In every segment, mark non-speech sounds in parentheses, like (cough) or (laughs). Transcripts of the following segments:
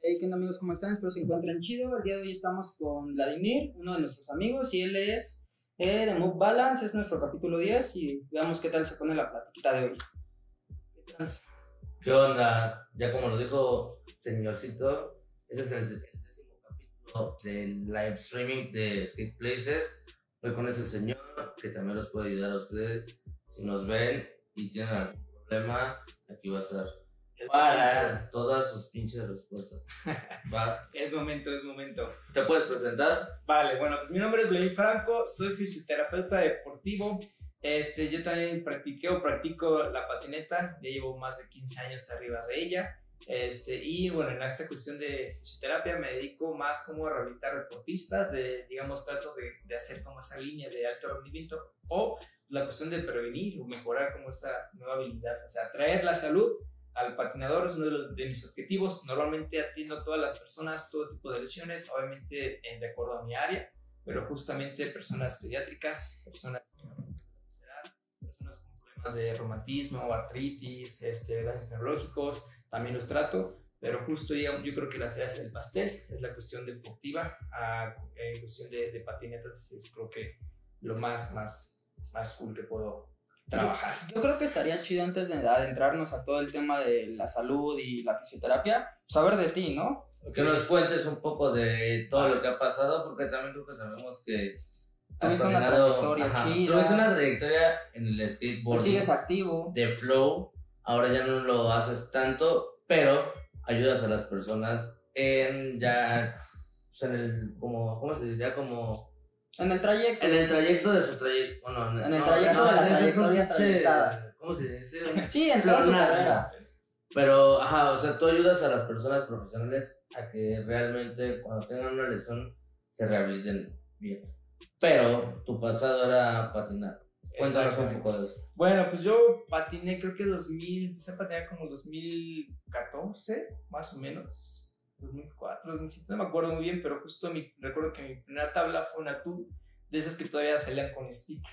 Hey, ¿qué onda amigos? ¿Cómo están? Espero se encuentren chido. El día de hoy estamos con Vladimir, uno de nuestros amigos, y él es eh, de Move Balance, es nuestro capítulo 10 y veamos qué tal se pone la platiquita de hoy. ¿Qué? ¿Qué onda? Ya como lo dijo señorcito, ese es el, el décimo capítulo del live streaming de Skate Places. Estoy con ese señor que también los puede ayudar a ustedes. Si nos ven y tienen algún problema, aquí va a estar para todas sus pinches respuestas. (laughs) Va. Es momento, es momento. ¿Te puedes presentar? Vale, bueno, pues mi nombre es Vladimir Franco, soy fisioterapeuta deportivo. Este, yo también practiqué o practico la patineta, ya llevo más de 15 años arriba de ella. Este, y bueno, en esta cuestión de fisioterapia me dedico más como a rehabilitar deportistas, de, digamos, trato de, de hacer como esa línea de alto rendimiento o la cuestión de prevenir o mejorar como esa nueva habilidad, o sea, traer la salud al patinador es uno de, los, de, mis objetivos. Normalmente atiendo a todas las personas, todo tipo de lesiones, obviamente en, de acuerdo a mi área, pero justamente personas pediátricas, personas personas con problemas de reumatismo, artritis, este, daños neurológicos, también los trato. Pero justo digamos, yo creo que la cereza del pastel es la cuestión deportiva, a, en cuestión de, de patinetas es creo que lo más, más, más cool que puedo trabajar. Yo, yo, creo que estaría chido antes de adentrarnos a todo el tema de la salud y la fisioterapia, saber de ti, ¿no? Que nos cuentes un poco de todo lo que ha pasado, porque también creo que sabemos que tuviste una trayectoria ajá, chida. Tuviste una trayectoria en el skateboard. Sigues activo. De flow, ahora ya no lo haces tanto, pero ayudas a las personas en ya, pues en el, como, ¿cómo se diría? Como en el trayecto. En el trayecto de su trayecto. Bueno, en el trayecto no, de la trayectoria trayectada. ¿Cómo se dice? (laughs) Sí, en toda su carrera. Pero, ajá, o sea, tú ayudas a las personas profesionales a que realmente cuando tengan una lesión se rehabiliten bien. Pero tu pasado era patinar. Cuéntanos un poco de eso. Bueno, pues yo patiné creo que 2000, empecé a patinar como 2014, más o menos 2004, 2005, no me acuerdo muy bien, pero justo mi, recuerdo que mi primera tabla fue una tool de esas que todavía salían con sticker.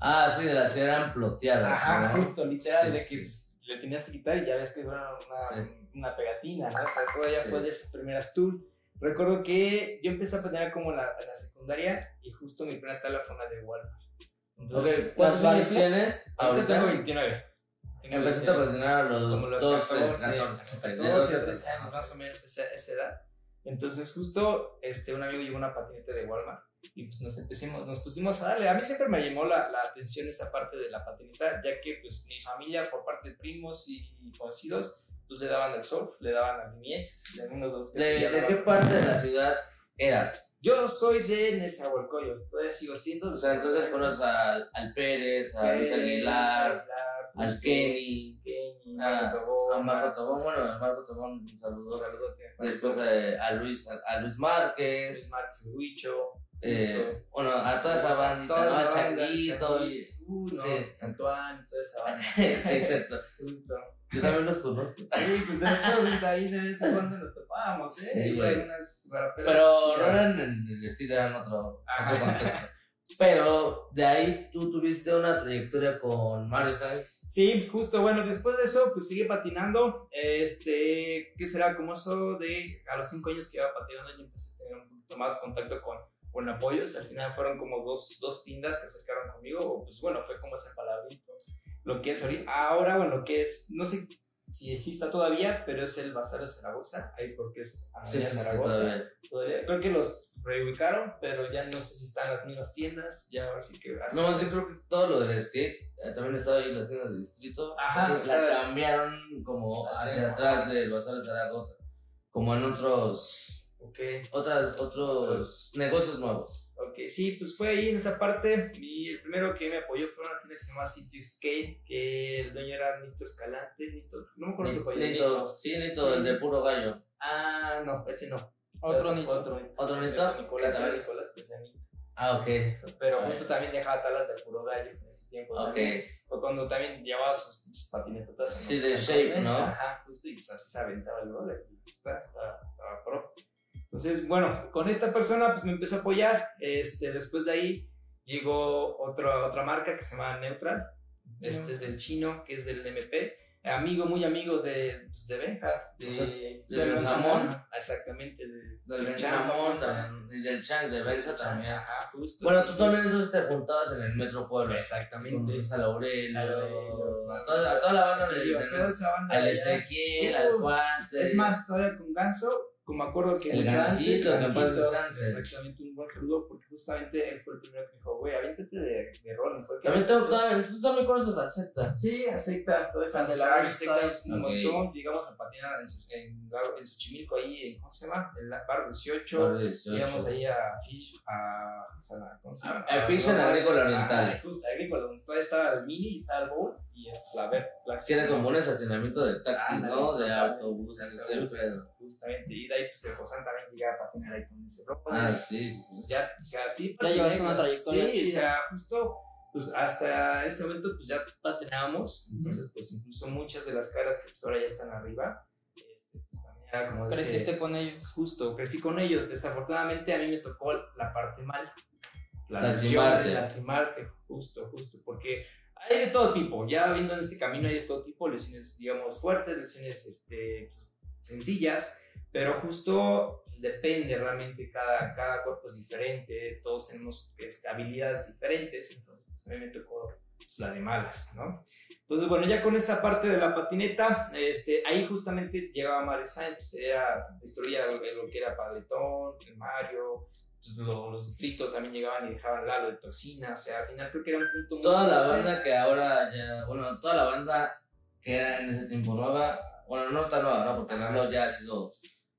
Ah, sí, de las que eran ploteadas. Ajá, ¿no? justo, literal, sí, de que pues, le tenías que quitar y ya ves que era una, sí. una pegatina, ¿no? O sea, todavía fue de esas primeras tool. Recuerdo que yo empecé a patinar como en la, la secundaria y justo mi primera tabla fue una de Walmart. Entonces, ¿cuántos años tienes? Ahorita tengo 29. Empezaste a patinar a los, los 12, 14, 14, 12, 13 años más o menos esa, esa edad. Entonces justo este, un amigo llevó una patineta de Walmart y pues nos, empecimos, nos pusimos a darle. A mí siempre me llamó la, la atención esa parte de la patineta, ya que pues mi familia por parte de primos y conocidos pues le daban al surf, le daban a mi ex, de uno de los ¿De, ¿de qué parte de la ciudad eras? Yo soy de Nezahualcóyotl, todavía sigo siendo. O sea, entonces conoces al, al Pérez, a Luis Aguilar, Aguilar al Kenny, Kenny a, a Marco Tobón, bueno, a Marco Tobón un saludo, después a, a, Luis, a, a, Luis Márquez, Márquez, Huicho, eh, bueno, a toda esa bandita, ¿no? A Changuito, y, uh, no, sí. Antoine, toda esa banda. (laughs) sí, exacto. (laughs) Justo. Yo también los conozco. Sí, pues de hecho, ahí de vez en cuando nos topábamos, ¿eh? Sí, güey. Pero, pero no eran en el estilo, eran otro, otro contexto. Pero de ahí tú tuviste una trayectoria con Mario Sainz. Sí, justo, bueno, después de eso, pues sigue patinando. Este, ¿qué será? Como eso de a los cinco años que iba patinando, yo empecé a tener un poquito más contacto con, con apoyos. Al final fueron como dos, dos tiendas que acercaron conmigo. Pues bueno, fue como ese palabrito. Lo que es ahorita. Ahora, bueno, que es, no sé si exista todavía, pero es el Bazar de Zaragoza, ahí porque es Sí, sí, Zaragoza. todavía. Todavía- Creo que los reubicaron, pero ya no sé si están las mismas tiendas, ya ahora sí que... No, yo creo que todo lo del skate eh, también estaba ahí en la tienda del distrito. Ajá, Entonces la cambiaron como hacia atrás del Bazar de Zaragoza. Como en otros. Ok, Otras, otros negocios nuevos. ok, sí, pues fue ahí en esa parte, y el primero que me apoyó fue una tienda que se llama Sitio Skate, que el dueño era Nito Escalante, Nito, no me acuerdo su. Nito, sí, Nito, el de puro gallo. Ah, no, ese no. Otro Nito. Otro Nito. ¿Otro Nito? Nicolás. Nicolás, pues. Ah, ok. Pero justo también dejaba tablas de puro gallo en ese tiempo. Ok. también. Fue cuando también llevaba sus, sus patinetotas. Sí, de shape, ¿no? Ajá, justo, y pues así se aventaba el brother. y Estaba, estaba, estaba pro. Entonces, bueno, con esta persona pues me empezó a apoyar. Este, después de ahí llegó otro, otra marca que se llama Neutral. Este es del chino, que es del MP. amigo, muy amigo de, pues, de Benja, de, De Benjamón. Exactamente, de, Del de también, y del Chang de Benza también. Ajá, justo. Bueno, tú entonces- también entonces te juntabas en el Metro Puebla. Exactamente. Conoces a Aurelio, a toda, a la banda de, de- toda esa banda al de. Ezequiel, al Uh, Guante. Es más, todavía con Ganso, como me acuerdo que El descanse. Exactamente, un buen saludo porque justamente él fue el primero que me dijo, güey, aviéntate de, de Rolling. También te tú también conoces al Secta. Sí, acepta toda esa de la acepta un montón. Llegamos a patinar en, Su- en, en Xochimilco, ahí, en, ¿cómo se llama? En la bar 18. Barrio 18. Llegamos ahí a Fish, a. ¿Cómo se llama? A- a Fish en. Agrícola Oriental. Justo, Agrícola, donde todavía estaba el mini y estaba el bowl. Y pues, la ver, Que era como un estacionamiento de taxis, ¿no? De autobuses, ese pedo. Justamente. Y de ahí, pues, el Josán también llegaba a patinar ahí con ese ropa. Ah, sí, sí, ya, o sea, sí. Ya llevas una trayectoria Sí, o sea, justo, pues hasta ese momento, pues ya patinábamos. Entonces, pues incluso muchas de las caras que pues ahora ya están arriba, este, pues también era como de ese- Creciste con ellos. Justo, crecí con ellos. Desafortunadamente a mí me tocó la parte mal. La Lastimarte. lesión de lastimarte, justo, justo. Porque hay de todo tipo. Ya viendo en este camino hay de todo tipo. Lesiones, digamos, fuertes, lesiones este, pues, sencillas. Pero justo pues, depende realmente. Cada, cada cuerpo es diferente. Todos tenemos este, habilidades diferentes. Entonces, pues, a mí me tocó pues, la de malas, ¿no? Entonces, bueno, ya con esa parte de la patineta, este, ahí justamente llegaba Mario Sainz, pues, era, destruía lo, lo que era Paletón, el Mario, pues, lo- los distritos también llegaban y dejaban Lalo de toxina, o sea, al final creo que era un punto muy Toda la fuerte. banda que ahora ya, bueno, toda la banda que era en ese tiempo nueva, bueno, no está nueva, ¿no? Porque Lalo ya ha sido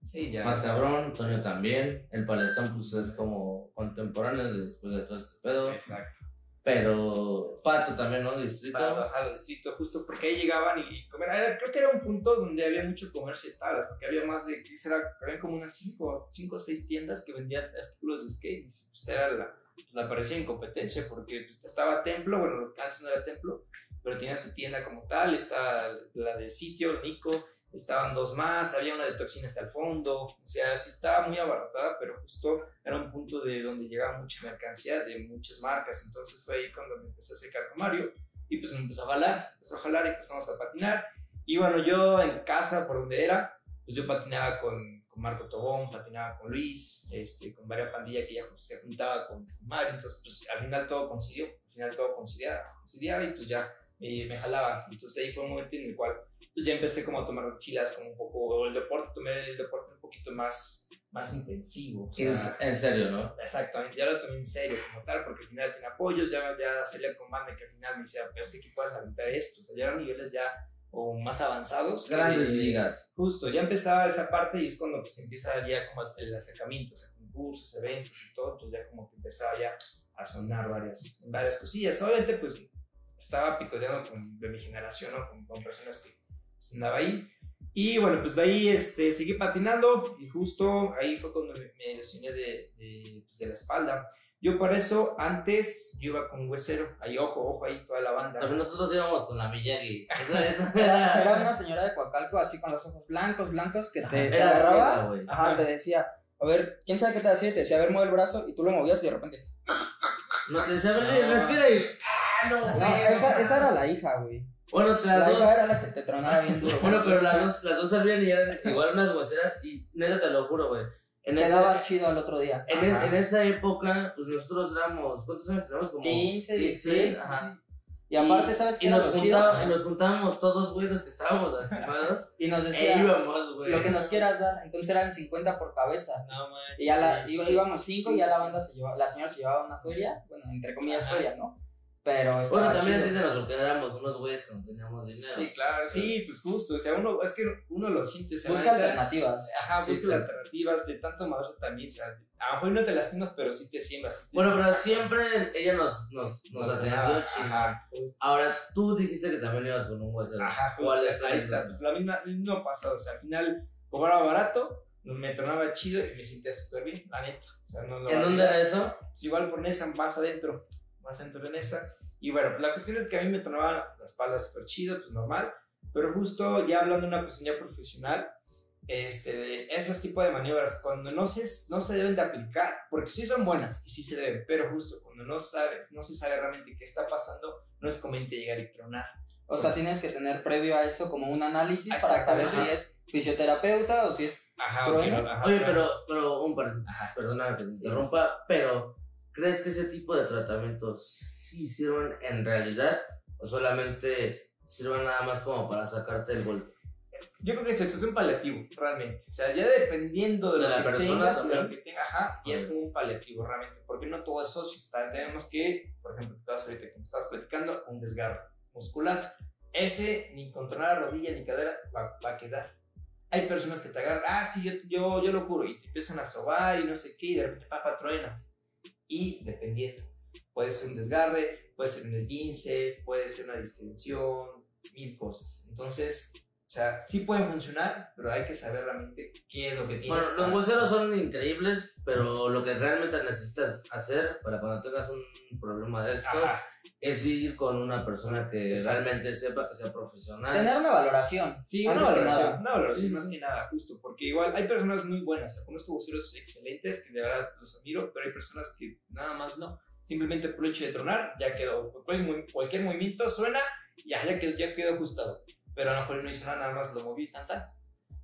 Sí, ya. más cabrón, Antonio también, el Paletón pues es como contemporáneo después de todo este pedo, Exacto. pero Pato también, ¿no? Distrito. Bajar al distrito, justo porque ahí llegaban y comer. Era- creo que era un punto donde había mucho comercio de tablas, porque había más de, ¿qué será? Había como unas 5 o 6 tiendas que vendían artículos de skate. Y pues era la, la parecía en competencia, porque pues, estaba Templo, bueno, antes no era Templo, pero tenía su tienda como tal. Está la de sitio, Nico, estaban dos más, había una de toxina hasta el fondo. O sea, sí estaba muy abarrotada, pero justo era un punto de donde llegaba mucha mercancía de muchas marcas. Entonces fue ahí cuando me empecé a acercar con Mario. Y pues me empezó a jalar, empezó a jalar y empezamos a patinar. Y bueno, yo en casa, por donde era, pues yo patinaba con, con Marco Tobón, patinaba con Luis, este, con varias pandillas que ya se juntaba con Mario. Entonces, pues al final todo coincidió, al final todo coincidía, coincidía y pues ya eh, me jalaba. Entonces ahí fue un momento en el cual pues ya empecé como a tomar filas como un poco, el deporte, tomé el deporte un poquito más, más intensivo. o sea, Es- en serio, ¿no? Exactamente, ya lo tomé en serio como tal, porque al final tiene apoyos, ya, ya salía con banda que al final me decía, pero es que aquí puedes aventar esto, o sea, ya eran niveles ya o más avanzados. Grandes Eh, ligas. Justo, ya empezaba esa parte y es cuando pues empieza ya como el acercamiento, o sea, concursos, eventos y todo, pues ya como que empezaba ya a sonar varias, varias cosillas. Obviamente pues estaba picoteando con, de mi generación, ¿no? Con, con personas que andaba ahí. Y bueno, pues de ahí este, seguí patinando y justo ahí fue cuando me, me lesioné de, de, pues, de la espalda. Yo para eso, antes, yo iba con huesero, ahí ojo, ojo, ahí toda la banda. También nosotros íbamos con la Miyagi. (laughs) Eso, eso Era, era. una señora de Coacalco así con los ojos blancos, blancos, que te, te agarraba. ciega. Ajá, te decía, a ver, ¿quién sabe qué te hacía? Y te decía, a ver, mueve el brazo y tú lo movías y de repente. No te decía, a ver, No. respira y. ¡Ah, no, No, güey! esa, esa era la hija, güey. Bueno, La las hija dos. era la que te tronaba bien duro. Bueno, pero las dos, las dos salían y eran igual unas hueseras. Y neta, te lo juro, güey. En, Te esa- daba chido al otro día. en, es- en esa época, pues nosotros éramos. ¿Cuántos años teníamos? Como 15, 16, 16. Ajá. Y aparte, ¿sabes qué Y nos, juntaba- y nos juntábamos todos, güey, los que estábamos lastimados. (laughs) Y nos e decía, íbamos, güey. lo que nos quieras dar. Entonces eran 50 por cabeza. No manches. Y ya la, sí, iba- sí. íbamos 5 y ya Sí, la sí. banda se llevaba, la señora se llevaba una feria, bueno, entre comillas Ajá. feria, ¿no? Pero Bueno, también chido. entiéndenos porque éramos unos güeyes que no teníamos dinero. Sí, claro, sí, pues justo, o sea, uno, es que uno lo siente, o sea, Busca alternativas. Ajá, Sí, busca sí. alternativas de tanto madre también, o sea, a lo mejor no te lastimas, pero sí te siembras. sí Bueno, pero siempre ella nos, nos, nos atendió Ajá, chido. Ahora, tú dijiste que también ibas con un hueso. Ajá, ¿Cuál justo, es ahí está, anécdota? pues la misma, mismo pasado, o sea, al final cobraba barato, me tronaba chido y me sentía súper bien, la neta. O sea, no lo ¿En dónde era eso? Pues igual por Nesa, más adentro, más adentro de Nesa. Y bueno, la cuestión es que a mí me tronaba la espalda súper chido, pues normal, pero justo ya hablando de una cuestión ya profesional, este, de esos tipos de maniobras, cuando no se, no se deben de aplicar, porque sí son buenas y sí se deben, pero justo cuando no sabes, no se sabe realmente qué está pasando, no es conveniente llegar y tronar. O sea, tienes que tener previo a eso como un análisis para saber si es fisioterapeuta o si es... Ajá, Trueno. ok, ajá, Oye, claro. pero, pero un paréntesis, perdona que te interrumpa, pero ¿crees que ese tipo de tratamientos sí sirven en realidad o solamente sirven nada más como para sacarte el golpe? Yo creo que es eso, es un paliativo, realmente. O sea, ya dependiendo de, De lo la que persona tengas, de lo que tengas, ajá, y es como un paliativo, realmente. Porque no todo es socio. Tenemos que, por ejemplo, caso ahorita que me estabas platicando, un desgarro muscular. Ese, ni contra la rodilla ni cadera, va, va a quedar. Hay personas que te agarran, ah, sí, yo, yo, yo lo curo, y te empiezan a sobar y no sé qué, y de repente, papá, truenas. Y dependiendo, puede ser un desgarre, puede ser un esguince, puede ser una distensión, mil cosas. Entonces, o sea, sí pueden funcionar, pero hay que saber realmente qué es lo que tienes. Bueno, los hueseros son increíbles, pero lo que realmente necesitas hacer para cuando tengas un problema de esto Ajá, es ir con una persona que Exacto. realmente sepa, que sea profesional. Tener una valoración. Sí, una valoración, una valoración Sí, más sí. que nada, justo, porque igual hay personas muy buenas, o sea, conozco voceros excelentes que de verdad los admiro, pero hay personas que nada más no, simplemente por el hecho de tronar ya quedó, cualquier movimiento suena, ya, ya, quedó, ya quedó ajustado, pero a lo mejor no hizo nada, nada más lo moví tan tan,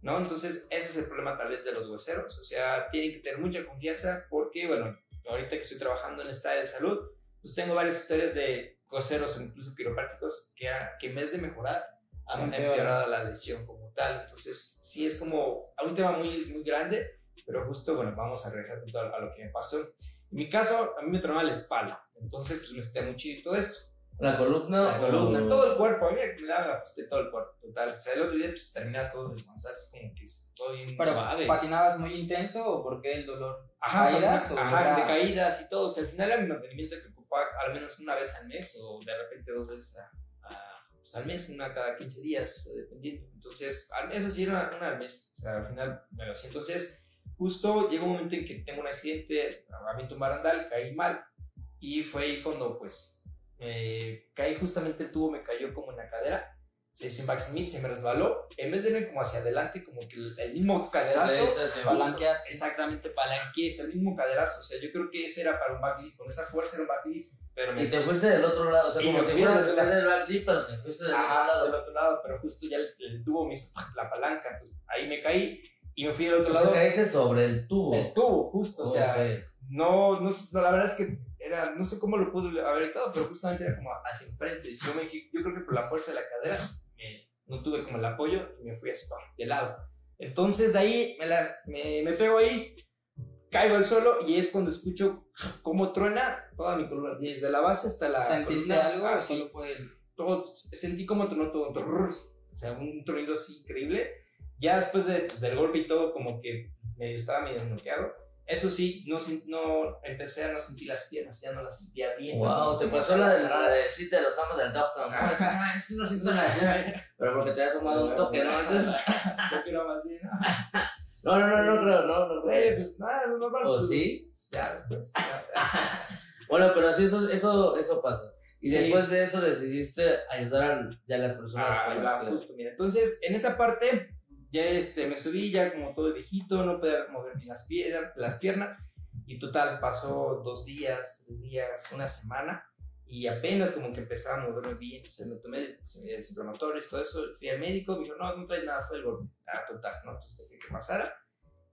¿no? Entonces ese es el problema tal vez de los hueseros, o sea, tienen que tener mucha confianza porque, bueno, ahorita que estoy trabajando en esta área de salud, pues tengo varias historias de hueseros o incluso quiroprácticos que, a- que en vez de mejorar, han empeorado la lesión como tal. Entonces, sí es como un tema muy, muy grande, pero justo, bueno, vamos a regresar a, lo que me pasó. En mi caso, a mí me tronaba la espalda, entonces, pues sentía muy chido todo esto. La columna. La columna, o- todo el cuerpo, a mí me daba pues, todo el cuerpo, total. O sea, el otro día, pues terminaba todo descansado, como que estoy bien Pero suave. patinabas muy intenso o por qué el dolor? Ajá, ¿Caídas o ajá, era- de caídas y todo. O sea, al final era mi mantenimiento que al menos una vez al mes o de repente dos veces a- a- pues, al mes, una cada 15 días, dependiendo. Entonces, al- eso sí era una, al mes. O sea, al final me lo hacía. Entonces, justo llegó un momento en que tengo un accidente, aviento un barandal, caí mal y fue ahí cuando pues me caí justamente el tubo, me cayó como en la cadera. Se hizo un backsmith, se me resbaló. En vez de irme como hacia adelante, como que el, mismo caderazo. de esas se Palanqueas. Exactamente, palanqué, es el mismo caderazo. O sea, yo creo que ese era para un backlift, con esa fuerza era un backlift. Pero me Y te fuiste del otro lado, o sea, como si fueras del a otro hacer el backlift, pero te fuiste del otro Ajá, lado. del otro lado, pero justo ya el, el tubo me hizo la palanca. Entonces ahí me caí y me fui del otro O sea, lado. caíste sobre el tubo. El tubo, justo. O sea, Ok. No, no, no, la verdad es que era, no sé cómo lo pude haber evitado, pero justamente era como hacia enfrente. Y yo, me, yo creo que por la fuerza de la cadera me- no tuve como el apoyo y me fui así ¡pah! de lado. Entonces de ahí me, la, me, me pego ahí, caigo al suelo y es cuando escucho cómo truena toda mi columna, desde la base hasta la ¿Sentiste columna. algo Ah, solo fue el... todo, sentí como tronó todo, trrr, o sea, un tronido así increíble. Ya después de, pues, del golpe y todo, como que medio estaba medio bloqueado. Eso sí, no, no empecé a no sentir las piernas, ya no las sentía bien. Wow, te pasó la de la de sí te los amos del doctor, ¿no? Es que, "Ah, es que no siento la Pero porque te habías tomado un toque, ¿no? Entonces, Creo que era más bien, (laughs) ¿no? no, no, no, no creo, no, no Güey, pues nada, lo normal. ¿O sí? Ya después. (laughs) Bueno, pero sí, eso, eso, eso pasa. Y Sí. después de eso decidiste ayudar a ya las personas Ah, con las justo, mira. Entonces, en esa parte, ya este, me subí ya como todo viejito, no podía mover bien las, las piernas. Y total, pasó dos días, tres días, una semana. Y apenas como que empezaba a moverme bien. O sea, me tomé desinflamatorios, todo eso. Fui al médico, me dijo, no, no traes nada, fue el golpe. Ah, total, ¿no? Entonces dejé que pasara.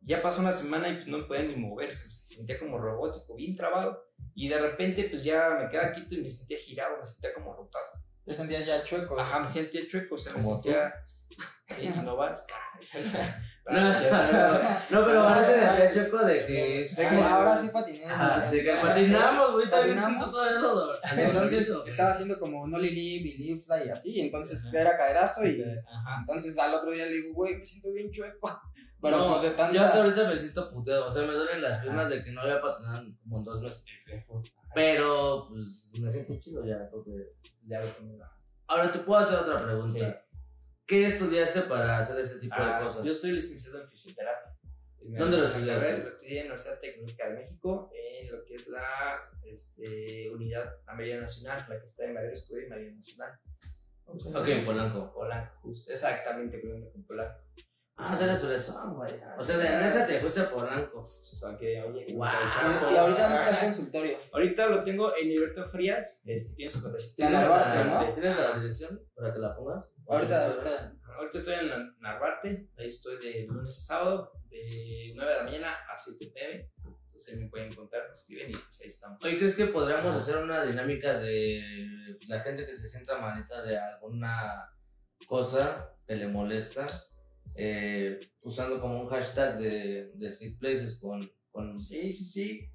Ya pasó una semana y pues no podía ni moverse. Me sentía como robótico, bien trabado. Y de repente, pues ya me quedaba quieto y me sentía girado, me sentía como rotado. Te sentías ya chueco. Ajá, me sentía chueco, o sea, me Como tú. (laughs) no vas. No, no, pero parece de choco de que... Que ahora sí patiné. Ajá, de que patinamos, güey, Patinamos. siento todavía dolor. Entonces estaba haciendo como no Lili, Billy, y así. Entonces era caderazo y entonces al otro día le digo, güey, me siento bien chueco. (laughs) Pero no, pues de tanta... yo hasta ahorita me siento puteado, o sea, me duelen las piernas de que no había patinado como dos meses. Pero, pues, me siento chido ya, porque... Ya lo tengo. Ahora, te puedo hacer otra pregunta. ¿Qué estudiaste para hacer este tipo Ah, de cosas? Yo soy licenciado en fisioterapia. ¿Dónde lo estudiaste? Lo estudié en la Universidad Técnica de México, en lo que es la este, unidad la Marina Nacional, la que está en Madrid Escuela y Marina Nacional. Ok, en Polanco. Polanco, justo, exactamente, con Polanco. Ah, o sea, eres fresón, güey. O sea, de en esa te fuiste a Polanco. Pues, aunque, oye, Guau. chavo. Y ahorita dónde está el consultorio. Ahorita lo tengo en Heriberto Frías, este, tiene 57. En Narvarte, ¿no? ¿Tienes la dirección para que la pongas? Ahorita, ahorita. Estoy en Nar- Narvarte, ahí estoy de lunes a sábado, de 9 de la mañana a 7 pm. Entonces ahí me pueden contar, me escriben y pues ahí estamos. Oye, ¿crees que podríamos hacer una dinámica de la gente que se sienta malita de alguna cosa que le molesta? Eh, usando como un hashtag de, de skate places con, con, Sí, sí, sí.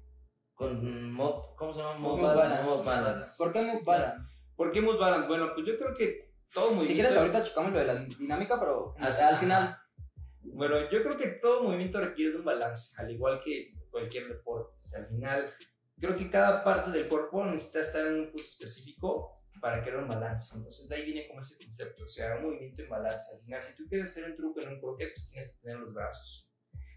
con mob, ¿cómo se llama? Mob, Mob balance. balance. Mob balance. ¿Por qué Move Balance? ¿Por qué Mood Balance? Bueno, pues yo creo que todo movimiento. Si quieres, ahorita chocamos lo de la dinámica, pero Ah, al sí. final. Bueno, yo creo que todo movimiento requiere de un balance, al igual que cualquier deporte. O sea, al final, creo que cada parte del cuerpo necesita estar en un punto específico para crear un balance. Entonces, de ahí viene como ese concepto, o sea, un movimiento en balance. Al final, si tú quieres hacer un truco en un croquet, pues tienes que tener los brazos.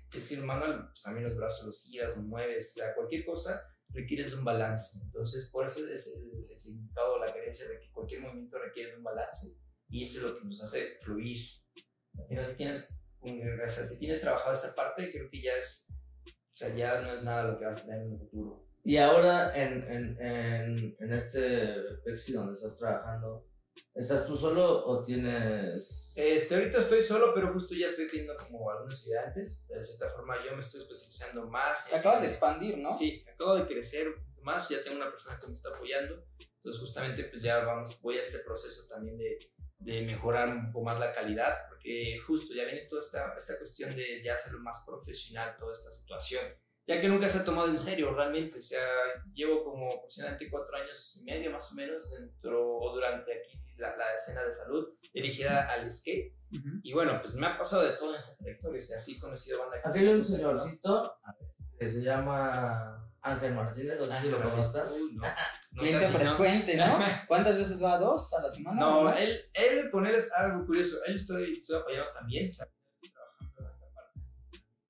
Es decir, manual, pues también los brazos los giras, los mueves, o sea, cualquier cosa requieres de un balance. Entonces, por eso es el, el significado, la creencia de que cualquier movimiento requiere de un balance y eso es lo que nos hace fluir. Al final, si tienes, o sea, si tienes trabajado esa parte, creo que ya es, o sea, ya no es nada lo que vas a tener en el futuro. Y ahora en, en, en, en este Pexi donde estás trabajando, ¿estás tú solo o tienes... Este, ahorita estoy solo, pero justo ya estoy teniendo como algunos estudiantes. De cierta forma, yo me estoy especializando más. Te acabas de expandir, ¿no? Sí, acabo de crecer más, ya tengo una persona que me está apoyando. Entonces, justamente, pues ya vamos, voy a este proceso también de, de mejorar un poco más la calidad, porque justo ya viene toda esta, esta cuestión de ya hacerlo más profesional, toda esta situación. Ya que nunca se ha tomado en serio realmente, o sea, llevo como aproximadamente cuatro años y medio más o menos dentro o durante aquí la, la escena de salud dirigida al skate. Ujú. Y bueno, pues me ha pasado de todo en esa trayectoria, o sea, sí he conocido banda Aquí hay un señorcito que se llama Ángel Martínez, no sé si lo conozcas. Uy, no. (laughs) No, casi no. frecuente, ¿no? (laughs) ¿Cuántas veces va? ¿Dos a la semana? No, él, él, con él es algo curioso. Él estoy, estoy apoyando también, sea, estoy trabajando en esta parte.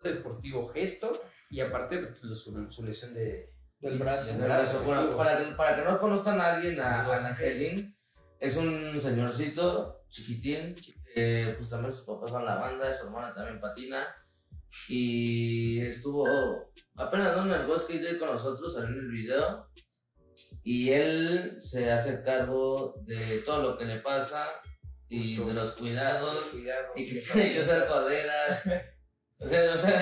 Deportivo gesto y aparte pues, lo- su, su lesión de. Del brazo. del brazo. bueno, para, que, para que no conozcan a alguien, a, a Angelín, es un señorcito chiquitín, que pues también sus papás van la banda, su hermana también patina, y estuvo apenas ¿no? en el West Day con nosotros, salió en el video, y él se hace cargo de todo lo que le pasa, y Justo. de los cuidados, Cuidado, y que tiene que usar coderas, o sea, o sea,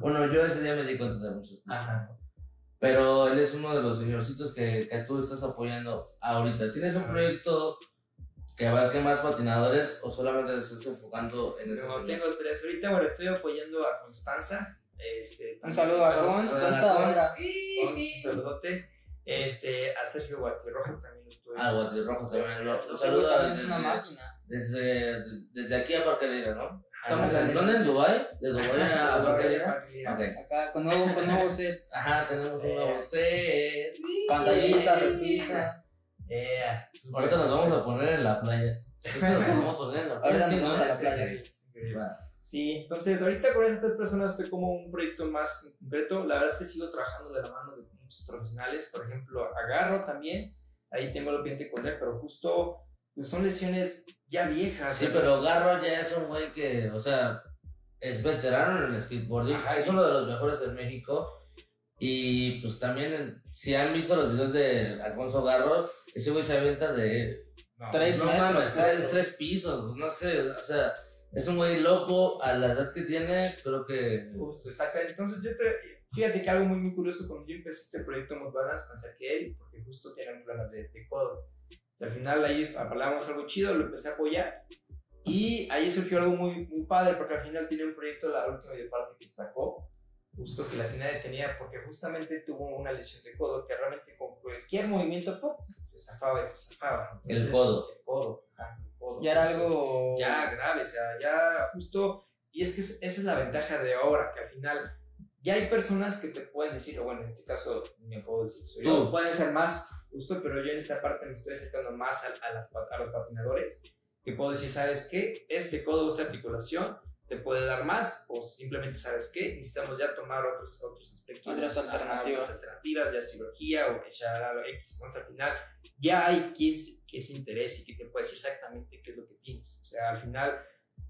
bueno, yo ese día me di cuenta de muchas cosas. Ajá. Pero él es uno de los señorcitos que, que tú estás apoyando ahorita. ¿Tienes un Ajá. proyecto que abarque más patinadores o solamente te estás enfocando en eso? tengo tres. Ahorita, bueno, estoy apoyando a Constanza. Este, Un saludo a también- Cons, Hola, Consta Cons. ahora. Cons, un saludote. Este, a Sergio Guatirroja también. Ah, Guatirrojo también. ¿no? Un Seguro saludo también es una desde, máquina. desde, desde, desde aquí a Parque Lira, ¿no? Estamos en. ¿dónde? ¿En Dubai? ¿De Dubái a Parque Lira? Parque Lira. Ok. Acá con nuevo, con nuevo set. (laughs) Ajá, tenemos un nuevo set. Pantallita, repisa. Yeah, Ahorita nos vamos a poner en la playa. Es que nos vamos a (laughs) poner en la playa. Vamos a la playa. Sí, entonces ahorita con estas tres personas estoy como un proyecto más concreto. La verdad es que sigo trabajando de la mano de muchos profesionales. Por ejemplo, Agarro también. Ahí tengo lo pendiente con él, pero justo pues, son lesiones ya viejas. Sí, pero Garro ya es un güey que, o sea, es veterano en el skateboarding, Ajá, es uno de los mejores de México. Y pues también, el- si han visto los videos de Alfonso Garro, ese güey se avienta de. No, Tres no mames, tres, tres pisos, no sé, o sea, es un güey loco a la edad que tiene, creo que. Justo, exacto. Entonces, yo te, fíjate que algo muy, muy curioso, cuando yo empecé este proyecto Mod Balance, me acerqué a él, porque justo tiene un plan de, de codo. Al final ahí hablamos algo chido, lo empecé a apoyar. Y ahí surgió algo muy, muy padre, porque al final tiene un proyecto, la última parte que sacó, justo que la tenía detenida, porque justamente tuvo una lesión de codo, que realmente con cualquier movimiento, ¡pum! se zafaba y se zafaba. El codo. El codo, ajá, el codo. Ya era algo. Ya grave, o sea, ya justo, y es que es- esa es la ventaja de ahora, que al final ya hay personas que te pueden decir, o bueno, en este caso me puedo decir, soy Tú. yo, puede ser más justo, pero yo en esta parte me estoy acercando más a, a las, a los patinadores, que puedo decir, ¿sabes qué? Este codo esta articulación te puede dar más, o simplemente, ¿sabes qué? Necesitamos ya tomar otros, otros aspectos. Otras alternativas. otras alternativas, ya cirugía o echar lo X, entonces al final ya hay quien se- que se interese y que te puede decir exactamente qué es lo que tienes. O sea, al final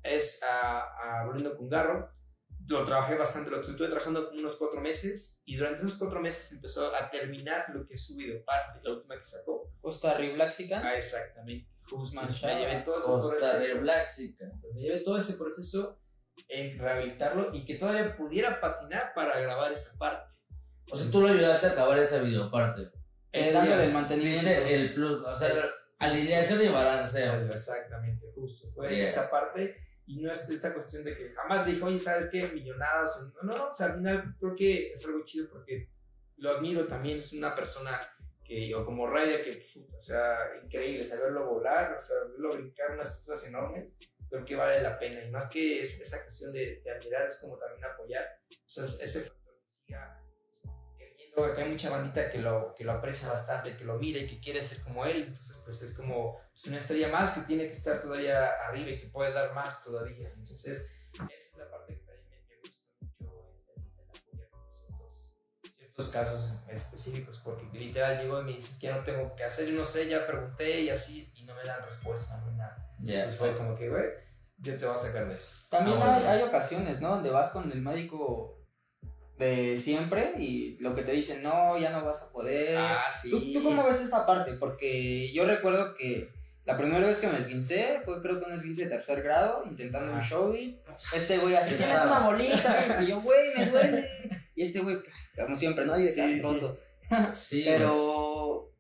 es a, a Bruno Cungarro. Lo trabajé bastante, lo estuve trabajando unos cuatro meses y durante esos cuatro meses empezó a terminar lo que es su videoparte, la última que sacó. Costa Rica Blaxican. Ah, exactamente. Justo. Manchado. Me llevé todo ese Costa proceso. Me llevé todo ese proceso en rehabilitarlo y que todavía pudiera patinar para grabar esa parte. O sea, tú lo ayudaste a acabar esa videoparte. Eh, dándole el mantenimiento. El plus, o sea, alineación y balanceo. Exactamente, justo. Fue Yeah. esa parte y no es esa cuestión de que jamás dijo, oye, ¿sabes qué? Millonadas. No, no, o sea, al final creo que es algo chido porque lo admiro también. Es una persona que, o como Ryder, que, puta, o sea, increíble, saberlo volar, o sea, verlo brincar unas cosas enormes, creo que vale la pena. Y más que es, esa cuestión de, de admirar, es como también apoyar. O sea, es- ese factor que siga que hay mucha bandita que lo, que lo aprecia bastante, que lo mira y que quiere ser como él. Entonces, pues es como pues, una estrella más que tiene que estar todavía arriba y que puede dar más todavía. Entonces, es la parte que también me, gusta mucho el apoyar con nosotros ciertos casos específicos, porque literal y me dices que ya no tengo que hacer, yo no sé, ya pregunté y así, y no me dan respuesta, no nada. Ya. Entonces fue como que, güey, yo te voy a sacar de eso. También Ah, hay, hay ocasiones, ¿no? Donde vas con el médico de siempre y lo que te dicen, no, ya no vas a poder. Ah, sí. ¿Tú, tú cómo ves esa parte? Porque yo recuerdo que la primera vez que me esguincé fue creo que un esguince de tercer grado, intentando un Ajá. show y este güey así, Sí, tienes una bolita, (laughs) y yo, güey, me duele. Y este güey, como siempre, ¿no? Y de Sí, sí. castroso. Sí, (laughs) Pero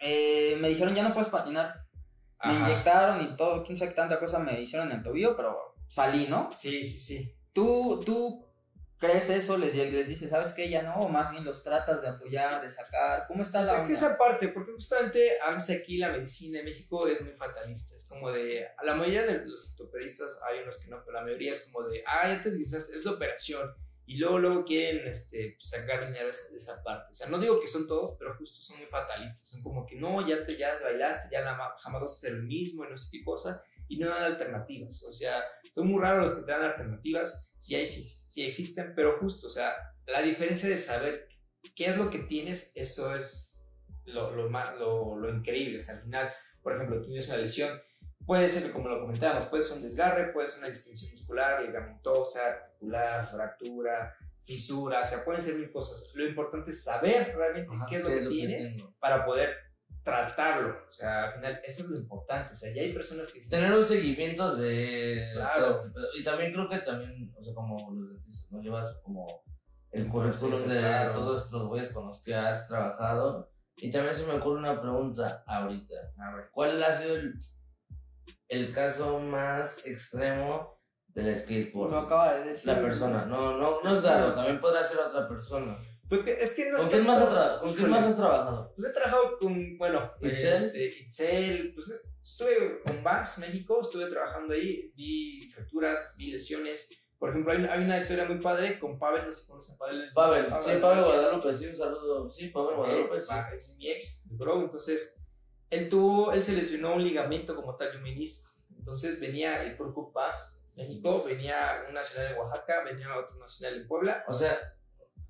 eh, me dijeron, ya no puedes patinar. Me inyectaron y todo, quién sabe qué tanta cosa me hicieron en el tobillo, pero salí, ¿no? Sí, sí, sí. ¿Tú, tú crees eso? Les, les dices, ¿sabes qué? Ya no, o más bien los tratas de apoyar, de sacar. ¿Cómo está O la sea, que onda? esa parte, porque justamente a veces aquí la medicina en México es muy fatalista. Es como de. A la mayoría de los ortopedistas, hay unos que no, pero la mayoría es como de. Ah, ya te dices, es la operación. Y luego, luego quieren este, sacar dinero de esa parte. O sea, no digo que son todos, pero justo son muy fatalistas. Son como que no, ya te ya bailaste, ya la, jamás vas a hacer el mismo y no sé qué cosa. Y no dan alternativas. O sea, son muy raros los que te dan alternativas. Sí, hay, sí existen, pero justo, o sea, la diferencia de saber qué es lo que tienes, eso es lo, lo, más, lo, lo increíble. O sea, al final, por ejemplo, tú tienes una lesión, puede ser, como lo comentábamos, puede ser un desgarre, puede ser una distinción muscular, ligamentosa, articular, fractura, fisura, o sea, pueden ser mil cosas. Lo importante es saber realmente Ajá, qué es lo que tienes para poder tratarlo. O sea, al final, eso es lo importante. O sea, ya hay personas que... Tener un seguimiento de Claro. este. Y también creo que también, o sea, como los dentistas, no llevas como el currículum de claro. todos estos güeyes con los que has trabajado. Y también se me ocurre una pregunta ahorita. A ver. ¿Cuál ha sido el, el caso más extremo del skateboard? Lo acaba de decir. La persona, no, no, no es Garo, también podrá ser otra persona. Pues que, es que no ¿Con quién, más, tanto- ha tra- ¿con quién más has trabajado? Pues he trabajado con, bueno, ¿Itzel? Este, Itzel, pues estuve con Vans México, estuve trabajando ahí, vi fracturas, vi lesiones. Por ejemplo, hay, una- hay una historia muy padre con Pavel, no sé si conocen a Pavel. Pavel, sí, Pavel Guadalupe. Sí, un saludo. Sí, Pavel Guadalupe, sí. es mi ex, bro, entonces él tuvo, él se lesionó un ligamento como tal un menisco. Entonces venía el Pro Cup México, venía un nacional en Oaxaca, venía otro nacional en Puebla. O sea,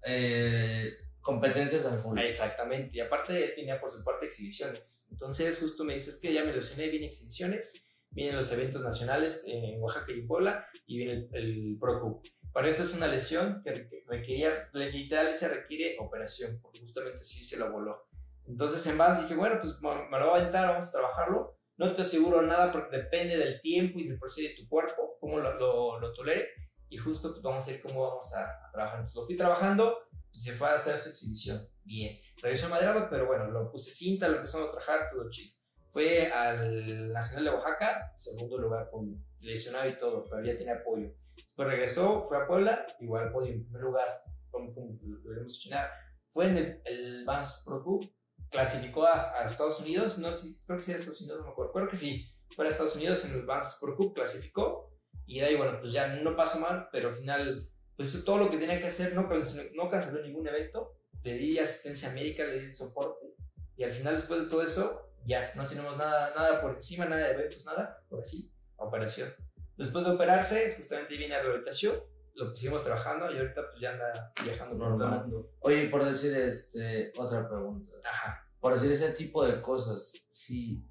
eh, competencias al full. Exactamente, y aparte tenía por su parte exhibiciones. Entonces, justo me dices que ya me lesioné, vienen exhibiciones, vienen los eventos nacionales en Oaxaca y Puebla, y viene el, el Pro. Para esto es una lesión que requ- requería, literal se requiere operación, porque justamente sí se lo voló. Entonces, en base dije, bueno, pues me lo voy a aventar, vamos a trabajarlo. No te aseguro nada porque depende del tiempo y del proceso de tu cuerpo, cómo lo, lo, lo tolere. Y justo pues vamos a ver cómo vamos a, a trabajar. Lo fui trabajando, pues, se fue a hacer su exhibición. Bien. Regresó a Madrado, pero bueno, lo puse cinta, lo empezamos a trabajar, todo chido. Fue al Nacional de Oaxaca, segundo lugar, podio. Lesionado y todo, pero ya tenía apoyo. Después regresó, fue a Puebla, igual podio en primer lugar. Pum, pum, lo debemos chinar. Fue en el, el Vans Pro Cup, clasificó a, a Estados Unidos, no creo que sí a Estados Unidos, no me acuerdo, creo que sí. Fue a Estados Unidos en el Vans Pro Cup, clasificó. Y de ahí, bueno, pues ya no pasó mal, pero al final, pues todo lo que tenía que hacer, no canceló, no canceló ningún evento. Le di asistencia médica, le di soporte. Y al final, después de todo eso, ya no tenemos nada, nada por encima, nada de eventos, nada, por así, operación. Después de operarse, justamente viene a rehabilitación, lo pusimos trabajando y ahorita pues ya anda viajando por todo el Normal. mundo. Oye, por decir este, otra pregunta. Ajá. Por decir ese tipo de cosas, si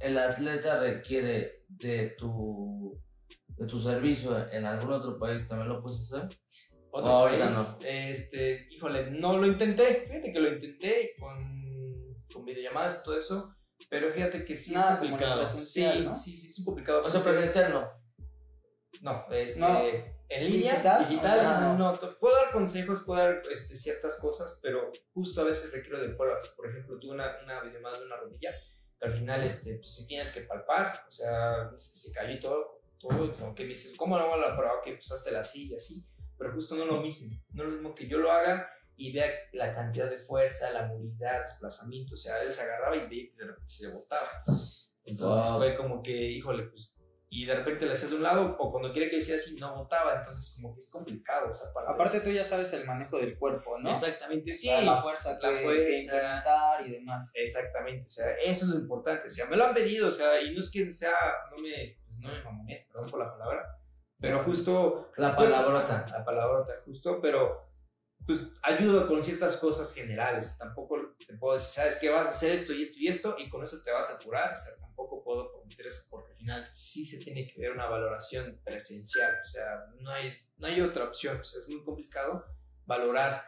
el atleta requiere de tu de tu servicio en algún otro país también lo puedes hacer? Otro No, ahorita país, no. Este, híjole, no lo intenté. Fíjate que lo intenté con, con videollamadas y todo eso. Pero fíjate que sí Nada es complicado. sí, ¿no? sí, sí, es un complicado. O sea, presencial no. No, este, No. en línea, ¿Digital? digital, Ah, no. to- Puedo dar consejos, puedo dar este, ciertas cosas, pero justo a veces requiero de pruebas. Por ejemplo, tuve una, una videollamada de una rodilla, que al final, este, pues sí tienes que palpar, o sea, se cayó y todo, todo, como que me dices, ¿cómo lo hago la prueba? Que usaste la silla, así, pero justo no es lo mismo, no es lo mismo que yo lo haga y vea la cantidad de fuerza, la movilidad, desplazamiento, o sea, él se agarraba y que de repente se botaba. Entonces Wow. fue como que, híjole, pues, y de repente le hacía de un lado, o cuando quiere que le hiciera así, no botaba, entonces como que es complicado esa parte. Aparte tú ya sabes el manejo del cuerpo, ¿no? Exactamente, O sí. sea, La fuerza que, La que fuerza. implementar y demás. Exactamente, o sea, eso es lo importante, o sea, me lo han pedido, o sea, y no es que sea, no me, no me mamoné, perdón por la palabra, pero justo, La palabrota. la palabra justo, pero pues ayudo con ciertas cosas generales, tampoco te puedo decir, sabes que vas a hacer esto y esto y esto, y con eso te vas a curar, o sea, tampoco puedo prometer eso, porque al final sí se tiene que ver una valoración presencial, o sea, no hay, no hay otra opción, o sea, es muy complicado valorar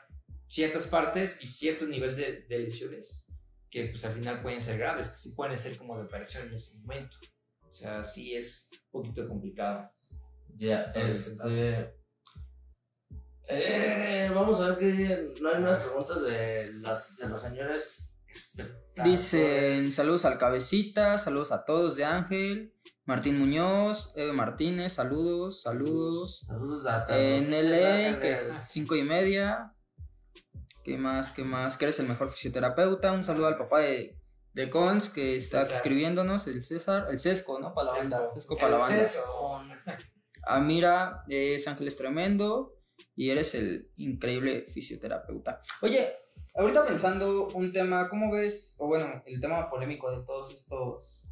ciertas partes y cierto nivel de, de lesiones que pues al final pueden ser graves, que sí pueden ser como de operación en ese momento. O sea, sí es un poquito complicado. Ya, este. Eh, vamos a ver que no hay unas preguntas de, las, de los señores. Dicen saludos al cabecita, saludos a todos de Ángel, Martín Muñoz, Eve Martínez, saludos, saludos. Saludos hasta. LA, que Ángeles. cinco y media. ¿Qué más? ¿Qué más? Que eres el mejor fisioterapeuta. Un saludo al papá de, de Cons que está César. escribiéndonos, el César, el Sesco, ¿no? Para la banda. Sesco. Para la banda. Sesco. (laughs) Ah, mira, es Ángeles Tremendo y eres el increíble fisioterapeuta. Oye, ahorita pensando un tema, ¿cómo ves? O bueno, el tema polémico de todos estos.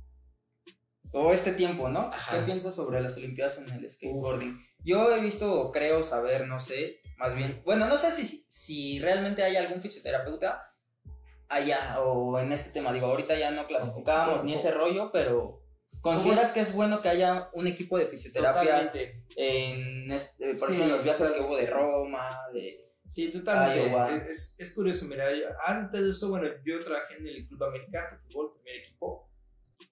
O este tiempo, ¿no? Ajá. ¿Qué piensas sobre las Olimpiadas en el skateboarding? Yo he visto, creo saber, no sé, más bien. Bueno, no sé si, si realmente hay algún fisioterapeuta allá o en este tema. Digo, ahorita ya no clasificamos ni ese rollo, pero. ¿Consideras que es bueno que haya un equipo de fisioterapias Totalmente. en este, por Sí, ejemplo, los viajes que hubo de Roma, de... Sí, totalmente. Iowa. Es, es- curioso, mira, antes de eso, bueno, yo trabajé en el Club América de fútbol, primer equipo.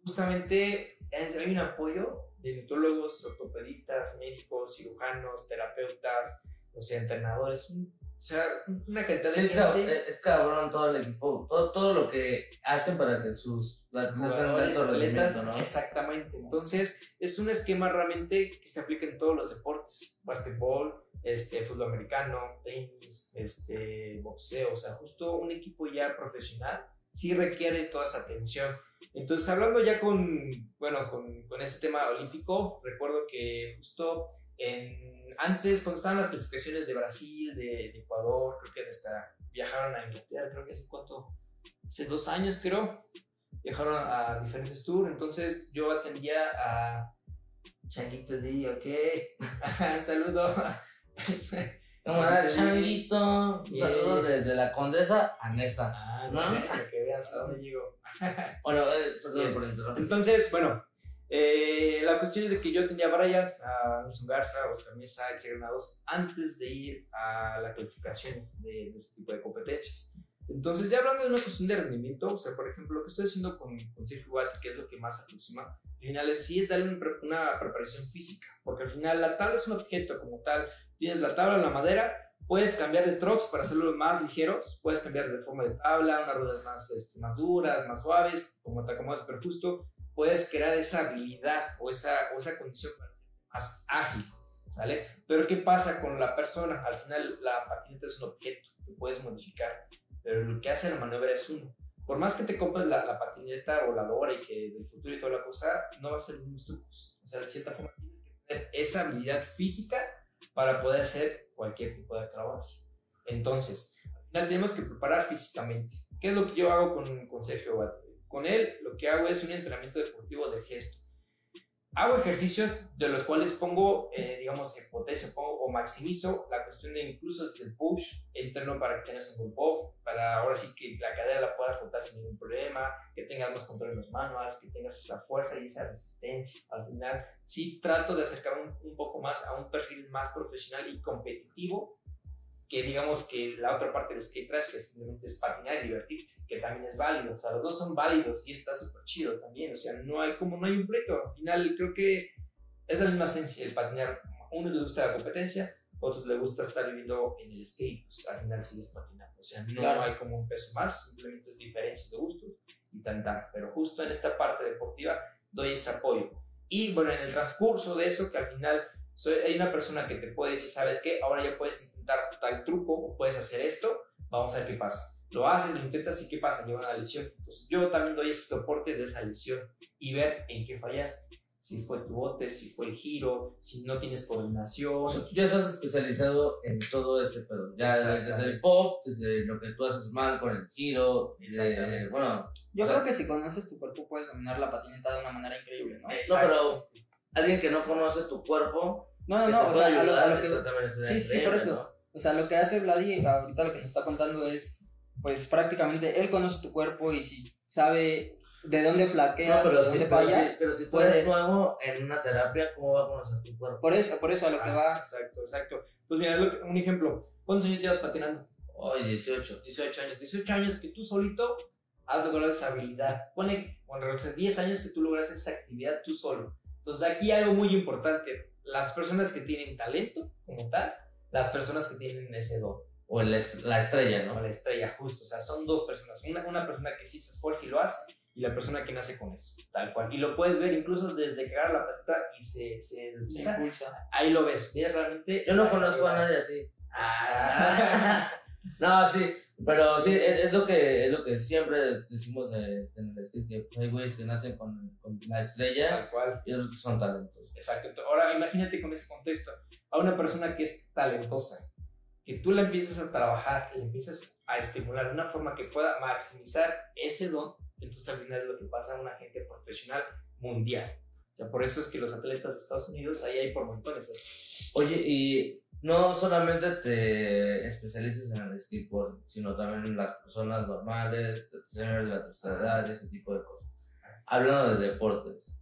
Justamente hay un apoyo de nutrólogos, ortopedistas, médicos, cirujanos, terapeutas, o sea, entrenadores, un- o sea, una cantidad Sí, de es, gente. es cabrón todo el equipo, todo, todo lo que hacen para que sus atletas jugadores, ¿no? Exactamente. Entonces, es un esquema realmente que se aplica en todos los deportes: básquetbol, este, fútbol americano, tenis, este, boxeo. O sea, justo un equipo ya profesional sí requiere toda esa atención. Entonces, hablando ya con, bueno, con, con este tema olímpico, recuerdo que justo en, antes, cuando estaban las clasificaciones de Brasil, de, de Ecuador, creo que hasta viajaron a Inglaterra, creo que hace cuánto, hace dos años creo, viajaron a diferentes tours, entonces yo atendía a Changuito D, ok, (laughs) saludo. (laughs) Camarada Changuito, un saludo desde la condesa a Nesa. Ah, ¿No? que veas a dónde llego. Bueno, eh, perdón por interrumpir. Entonces, bueno, eh, la cuestión es de que yo tenía a Brian, a Nelson Garza, Oscar Mesa, etc. granados antes de ir a las clasificaciones de, de este tipo de competencias. Entonces, ya hablando de una cuestión de rendimiento, o sea, por ejemplo, lo que estoy haciendo con, con Sergio que es lo que más aproxima, al final es, sí es darle un pre- una preparación física, porque al final la tabla es un objeto como tal. Tienes la tabla, la madera, puedes cambiar de trucks para hacerlos más ligeros, puedes cambiar de forma de tabla, unas ruedas más, este, más duras, más suaves, como te acomodas, pero justo puedes crear esa habilidad o esa, o esa condición para ser más ágil, ¿sale? Pero ¿qué pasa con la persona? Al final la patineta es un objeto que puedes modificar, pero lo que hace la maniobra es uno. Por más que te compres la, la patineta y que del futuro y toda la cosa, no va a ser los mismos trucos. O sea, de cierta forma tienes que tener esa habilidad física para poder hacer cualquier tipo de acrobacia. Entonces, al final tenemos que preparar físicamente. ¿Qué es lo que yo hago con, con Sergio? Con él lo que hago es un entrenamiento deportivo de gesto. hago ejercicios de los cuales pongo, eh, digamos, en potencia, pongo o maximizo la cuestión de incluso desde el push, entreno para que tengas un buen pop, para ahora sí que la cadera la puedas flotar sin ningún problema, que tengas más control en los manuals, que tengas esa fuerza y esa resistencia. Al final, sí trato de acercarme un, un poco más a un perfil más profesional y competitivo que digamos que la otra parte del skate trash, que simplemente es patinar y divertirte, que también es válido, o sea, los dos son válidos y está súper chido también, o sea, no hay como no hay un pleito, al final creo que es la misma esencia, el patinar, a unos les gusta la competencia, a otros les gusta estar viviendo en el skate, pues al final sigues patinando, o sea, no Claro. hay como un peso más, simplemente es diferencias de gustos y tan tan, pero justo en esta parte deportiva doy ese apoyo. Y bueno, en el transcurso de eso, que al final soy, hay una persona que te puede decir, ¿sabes qué? Ahora ya puedes intentar tal truco o puedes hacer esto, vamos a ver qué pasa. Lo haces, lo intentas y qué pasa, lleva una lesión. Entonces yo también doy ese soporte de esa lesión y ver en qué fallaste. Si fue tu bote, si fue el giro, si no tienes coordinación. O sea, tú ya estás especializado en todo este pedo. Ya desde el pop, desde lo que tú haces mal con el giro. de- bueno, Yo O sea- creo que si conoces tu cuerpo puedes dominar la patineta de una manera increíble, ¿no? no, pero alguien que no conoce tu cuerpo. No, no, que no, o puede sea, a lo, ayudar, a lo que, sí, sí, por eso. ¿no? o sea, lo que hace Vladi ahorita lo que nos está contando es, pues prácticamente él conoce tu cuerpo y si sabe de dónde flaqueas, No, pero de si, dónde pero, fallas, si, pero si tú puedes- eres nuevo en una terapia, ¿cómo va a conocer tu cuerpo? por eso, por eso a lo que Ah, va. Exacto, exacto. Pues mira, que- un ejemplo. ¿Cuántos años llevas patinando? Hoy 18. 18 años. 18 años que tú solito has logrado esa habilidad. Pone, sea, 10 años que tú logras esa actividad tú solo. Entonces, aquí algo muy importante. Las personas que tienen talento, como tal, las personas que tienen ese don, O est- la estrella, ¿no? la estrella, justo. O sea, son dos personas. Una, una persona que sí se esfuerza y lo hace, y la persona que nace con eso, tal cual. Y lo puedes ver incluso desde que agarra la patita y se, se Se impulsa. Ahí lo ves, ves realmente. Yo no conozco a nadie así. Ah. (laughs) no, sí, pero sí, es, es lo que, es lo que siempre decimos de, en el skate, que pues, hay güeyes que nacen con, con la estrella Tal cual. y otros que son talentos. Exacto. Ahora imagínate con ese contexto a una persona que es talentosa, que tú la empiezas a trabajar, le empiezas a estimular de una forma que pueda maximizar ese don, entonces al final es lo que pasa a una gente profesional mundial. O sea, por eso es que los atletas de Estados Unidos, ahí hay por montones. Oye, y no solamente te especialices en el skateboard, sino también en las personas normales, terceras, de la tercera edad, y ese tipo de cosas. Hablando de deportes,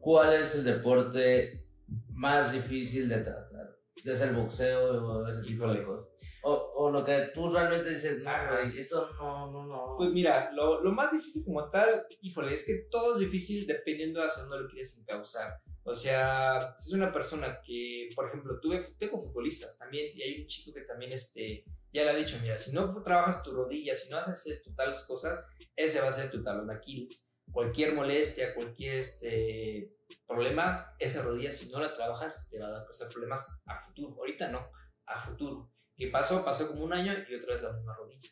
¿cuál es el deporte más difícil de tratar? ¿Es el boxeo o ese tipo de cosas? O, o lo que tú realmente dices, no, güey, eso no, no, no. Pues mira, lo, lo más difícil como tal, híjole, es que todo es difícil dependiendo de hacia dónde lo quieres encauzar. O sea, es una persona que, por ejemplo, tuve, tengo futbolistas también, y hay un chico que también, este, ya le ha dicho, mira, si no trabajas tu rodilla, si no haces esto, tales cosas, ese va a ser tu talón Aquiles. Cualquier molestia, cualquier, este, problema, esa rodilla, si no la trabajas, te va a dar problemas a futuro. Ahorita no, a futuro. ¿Qué pasó? Pasó como un año y otra vez la misma rodilla.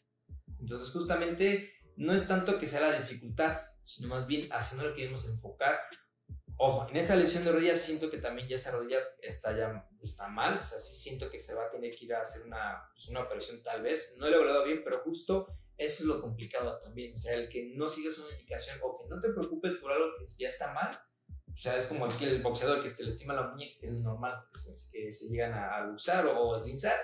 Entonces, justamente, no es tanto que sea la dificultad, sino más bien hacia dónde queremos enfocar. Ojo, en esa lesión de rodilla siento que también ya esa rodilla está ya está mal, o sea, sí siento que se va a tener que ir a hacer una, pues, una operación tal vez. No he logrado bien, pero justo eso es lo complicado también. O sea, el que no sigas una indicación o que no te preocupes por algo que ya está mal. O sea, es como aquel boxeador que se le estima la muñeca, es normal, se, que se llegan a, a luxar o, o a esguinzar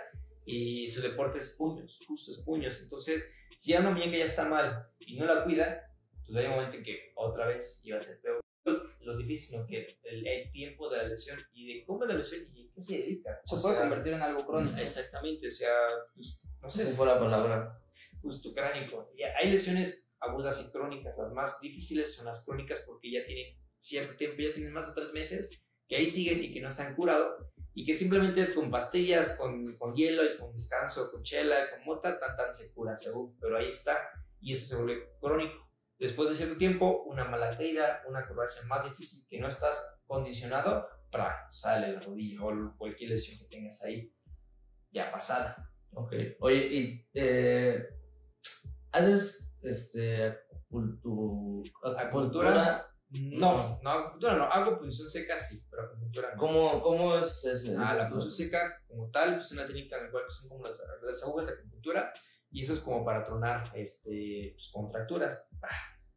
y su deporte es puños, justo es puños. Entonces, si ya una muñeca ya está mal y no la cuida, pues hay un momento en que otra vez iba a ser peor. Lo difícil, ¿no? Que el, el tiempo de la lesión y de cómo es la lesión y en qué se dedica. Se O puede sea, convertir en algo crónico. Exactamente, o sea, pues, no sé, Esa fue la palabra. justo cránico. Y hay lesiones agudas y crónicas. Las más difíciles son las crónicas porque ya tienen cierto tiempo, ya tienen más de tres meses, que ahí siguen y que no se han curado. Y que simplemente es con pastillas, con, con hielo y con descanso, con chela, con mota, tan tan se cura, seguro. Pero ahí está y eso se vuelve crónico. Después de cierto tiempo, una mala caída, una acrobacia más difícil que no estás condicionado, ¡pra! sale la rodilla o cualquier lesión que tengas ahí ya pasada. Ok. Oye, y eh, haces este acupuntu- acupuntura. No, no, acupuntura no, hago punción seca sí, pero acupuntura no. ¿Cómo, cómo es ese? Ah, la punción seca como tal es una técnica en la cual son como las, las agujas de acupuntura y eso es como para tronar este, pues, contracturas.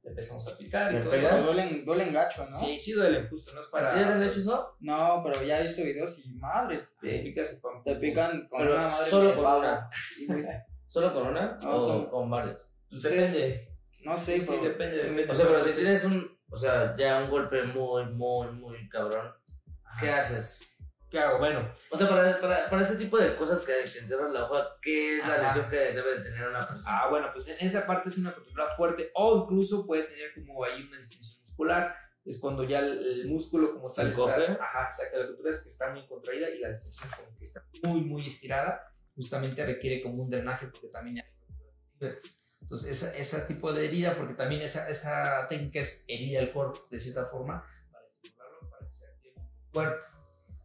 Empezamos a aplicar y ¿Me todo eso. Duelen, duelen gacho, ¿no? Sí, sí duele, justo, no es para... ¿A ti ya te han hecho eso? No, pero ya he visto videos y madres, Te te, picas y pam, te pican con Pero una madre solo con una. Sí. (laughs) ¿Solo con una? No, ¿O son- con varias? Pues Sí, depende. No sé, Sí, pero- depende, depende. O sea, pero si tienes un, o sea, ya un golpe muy, muy, muy cabrón, ¿qué haces? ¿Qué hago? Bueno, O sea, para, para, para ese tipo de cosas que, que entierran la hoja, ¿qué es la Ajá. lesión que debe de tener una persona? Ah, bueno, pues en esa parte es una contractura fuerte o incluso puede tener como ahí una distensión muscular. Es cuando ya el, el músculo como ¿Se tal está, ajá, exacto, la contractura es que está muy contraída y la distensión es como que está muy, muy estirada. Justamente requiere como un drenaje porque también hay. Entonces, esa, ese tipo de herida, porque también esa, esa técnica es herir el cuerpo de cierta forma para estimularlo, para que se active el cuerpo.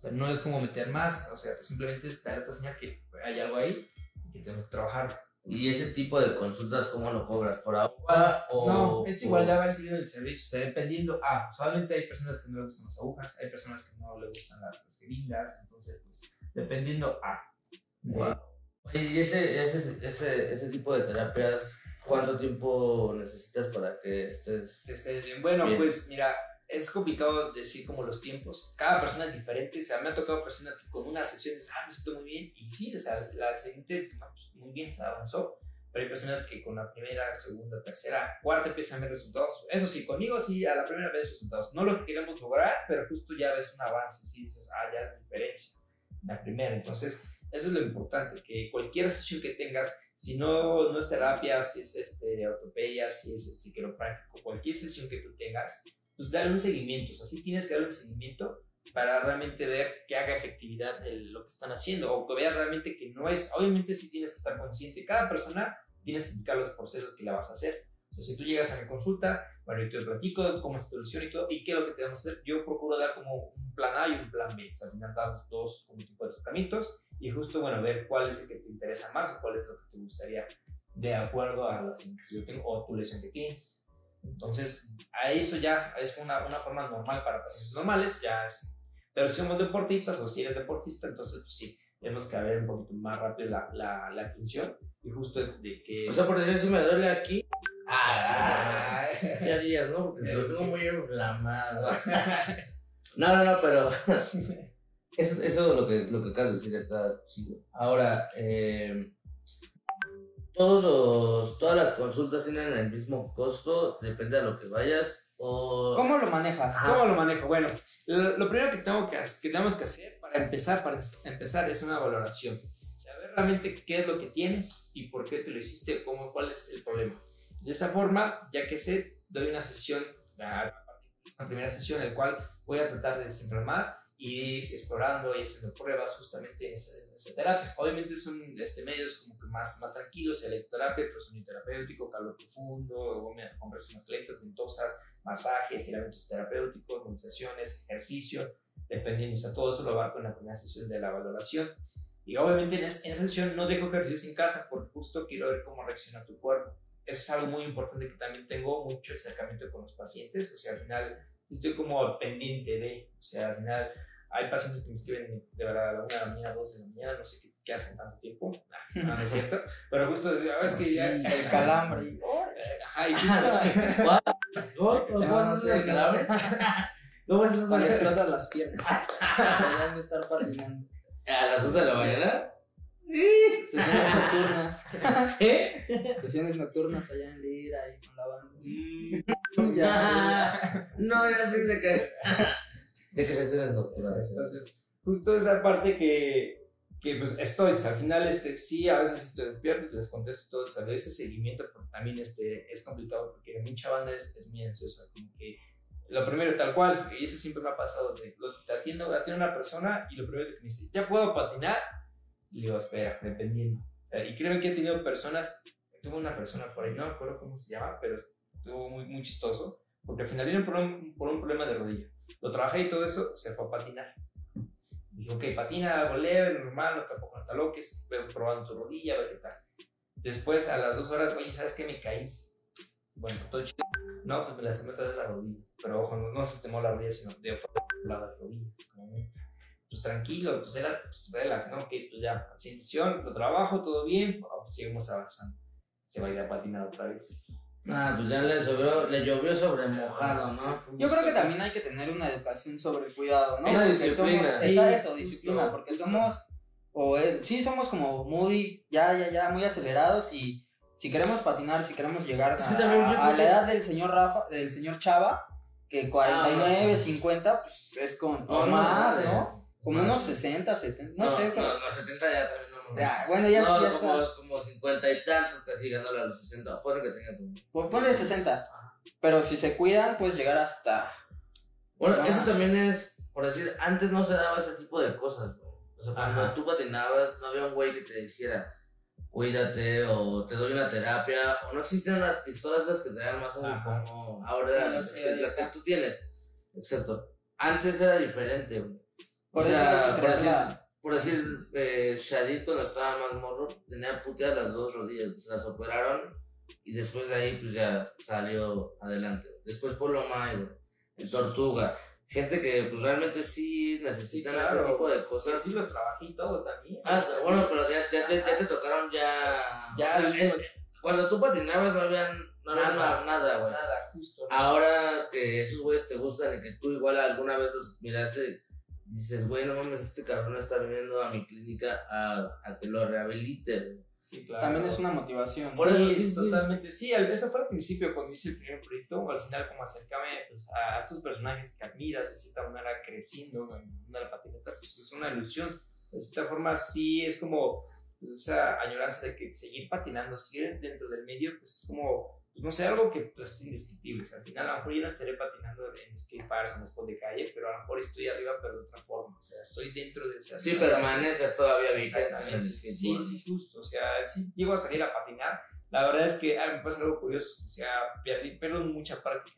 Sea, no es como meter más, o sea, simplemente es dar señal que hay algo ahí y que tenemos que trabajar. ¿Y ese tipo de consultas cómo lo cobras? ¿Por agua o...? No, es igual, ya va incluido el servicio. O sea, dependiendo. Ah, solamente hay personas que no le gustan las agujas, hay personas que no le gustan las, las jeringas. Entonces, pues, dependiendo. Ah, de- Wow. Oye, ¿y ese, ese, ese, ese tipo de terapias, cuánto tiempo necesitas para que estés...? esté bien. Bueno, Bien. pues, mira, es complicado decir como los tiempos. Cada persona es diferente. O sea, me ha tocado personas que con una sesión dicen, ah, me siento muy bien. Y sí, o sea, la siguiente, pues, muy bien, se avanzó. Pero hay personas que con la primera, segunda, tercera, cuarta empiezan a ver resultados. Eso sí, conmigo sí, a la primera vez resultados. No lo que queremos lograr, pero justo ya ves un avance. Sí dices, ah, ya es diferencia. La primera. Entonces, eso es lo importante, que cualquier sesión que tengas, si no, no es terapia, si es este, ortopedia, si es este, quiropráctico, cualquier sesión que tú tengas, pues dale un seguimiento. O sea, sí tienes que darle un seguimiento para realmente ver que haga efectividad de lo que están haciendo o que veas realmente que no es, obviamente sí tienes que estar consciente, cada persona tienes que indicar los procesos que la vas a hacer. O sea, si tú llegas a mi consulta, bueno, yo te platico cómo es tu solución y todo, y qué es lo que te vamos a hacer. Yo procuro dar como un plan A y un plan B. O sea, al final damos dos como tipo de tratamientos y justo, bueno, ver cuál es el que te interesa más o cuál es lo que te gustaría de acuerdo a la lesión que yo tengo o tu lesión que tienes. Entonces, a eso ya es una, una forma normal para pacientes normales, ya es. Pero si somos deportistas o si eres deportista, entonces pues sí, tenemos que ver un poquito más rápido la, la, la atención y justo de que... O sea, por decir, si me duele aquí... Ah, Ya días, ¿no? Porque lo tengo muy inflamado. (laughs) No, no, no, pero... (laughs) Eso, eso lo que, lo que acabas de decir está chido. Ahora, eh, todos los, todas las consultas tienen el mismo costo, depende de lo que vayas. O... ¿Cómo lo manejas? Ajá. ¿Cómo lo manejo? Bueno, lo, lo primero que, tengo que, que tenemos que hacer para empezar, para empezar es una valoración. Saber realmente qué es lo que tienes y por qué te lo hiciste, cómo, cuál es el problema. De esa forma, ya que sé, doy una sesión, una primera sesión en la cual voy a tratar de desenfermar y ir explorando y haciendo pruebas justamente en esa, en esa terapia. Obviamente son este, medios como que más, más tranquilos, electroterapia, pero terapéutico, calor profundo, compresiones calientes, ventosas, masajes, estiramientos terapéuticos, movilizaciones, ejercicio, dependiendo, o sea, todo eso lo abarco en la primera sesión de la valoración. Y obviamente en esa sesión no dejo ejercicios en casa porque justo quiero ver cómo reacciona tu cuerpo. Eso es algo muy importante que también tengo mucho acercamiento con los pacientes, o sea, al final estoy como pendiente de, o sea, al final hay pacientes que me escriben de verdad a la una de la mañana, dos de la mañana, no sé qué, qué hacen tanto tiempo, no, no es cierto, pero justo ah, es que ya, Sí, el calambre. (laughs) Ajá, y ¿What? (laughs) ¿Cómo, eso sí, del calambre? (laughs) ¿Cómo es eso Cuando del explotas las piernas. Deberían de estar patinando. ¿A las 2 de la mañana? (laughs) Sesiones nocturnas. ¿Qué? (laughs) Sesiones nocturnas allá en Lira y con la banda. Mm, Ya, (laughs) No, ya sé de que. De que sesiones nocturnas. Entonces, justo esa parte que, que pues estoy, o sea, al final este, sí, a veces estoy despierto les contesto todo, o sea, ese seguimiento, pero también este, es complicado porque mucha banda es, es muy ansiosa, como que lo primero, tal cual, y eso siempre me ha pasado, de, lo, te atiendo, atiendo a una persona y lo primero que me dice, ¿ya puedo patinar? Y digo, espera, dependiendo. Y créeme que he tenido personas, tuve una persona por ahí, no me acuerdo cómo se llama, pero estuvo muy, muy chistoso, porque al final vino por un, por un problema de rodilla. Lo trabajé y todo eso, se fue a patinar. Dije, ok, patina algo leve, normal, no tampoco no te aloques, ve probando tu rodilla, a ver qué tal. Después, a las dos horas, oye, ¿sabes qué? Me caí. Bueno, todo chido. No, pues me lastimé otra vez la rodilla. Pero ojo, no, no se lastimó la rodilla, sino de la rodilla. Como. Pues tranquilo, pues era pues, relax, ¿no? Que pues ya, sin sesión, lo trabajo, todo bien, pues seguimos avanzando. Se va a ir a patinar otra vez. Ah, pues ya le, sobró, le llovió sobre mojado, ¿no? Yo creo que también hay que tener una educación sobre el cuidado, ¿no? Una Porque disciplina. somos- Sí, esa eso, justo, disciplina, porque justo. somos, o eh, sí, somos como muy, ya, ya, ya, muy acelerados y si queremos patinar, si queremos llegar a, yo a creo la edad del señor Rafa, del señor Chava, que 49, Ah, 50, pues es con, o no, más, no, ¿no? Como unos 60, 70, no, sé, pero... No, los 70 ya también no. Ya, bueno, ya, no, ya como, está. como 50 y tantos casi ganándole a los 60. Puede que tenga como. Pues ponle 60. Pero si se cuidan, puedes llegar hasta. Bueno, Ah. eso también es, por decir, antes no se daba ese tipo de cosas, güey. O sea, cuando Ajá. tú patinabas, no había un güey que te dijera, cuídate, o te doy una terapia, o no existían las pistolas esas que te dan más Ajá. como ahora las, que, las que tú tienes. Exacto. Antes era diferente, güey. Por o sea, por la- por decir eh, Shadid cuando estaba más morro, tenía puteadas las dos rodillas, se las operaron y después de ahí pues ya salió adelante. Después Polo May, güey, el Tortuga, gente que pues realmente sí necesitan Sí, claro. ese tipo de cosas. sí, los todo también. Ah, bueno, pero ya, ya, te- ya te tocaron ya... Ya, o sea, el- en- cuando tú patinabas no había, no había Nada. nada, nada, güey. Nada, justo. Ahora que esos güeyes te buscan y que tú igual alguna vez los miraste, dices, güey, no mames, este cabrón está viniendo a mi clínica a, a que lo rehabilite. güey". Sí, claro. También es una motivación. Por eso sí, totalmente. Sí, al- eso fue al principio cuando hice el primer proyecto. Al final, como acercarme pues, a estos personajes que admiras de cierta manera creciendo en la patineta, pues es una ilusión. De cierta forma, sí es como pues, esa añoranza de que seguir patinando, seguir dentro del medio, pues es como, pues, no sé, algo que pues, es indescriptible. O sea, al final, a lo mejor yo no estaré patinando en skateparks, en spot de calle, pero a lo mejor estoy arriba, pero de otra forma. O sea, estoy dentro de esa. Sí, permaneces todavía vigente en el Exactamente. Sí, skateboard. sí, justo. O sea, sí llego a salir a patinar. La verdad es que ah, me pasa algo curioso. O sea, perdí, pierdo mucha práctica.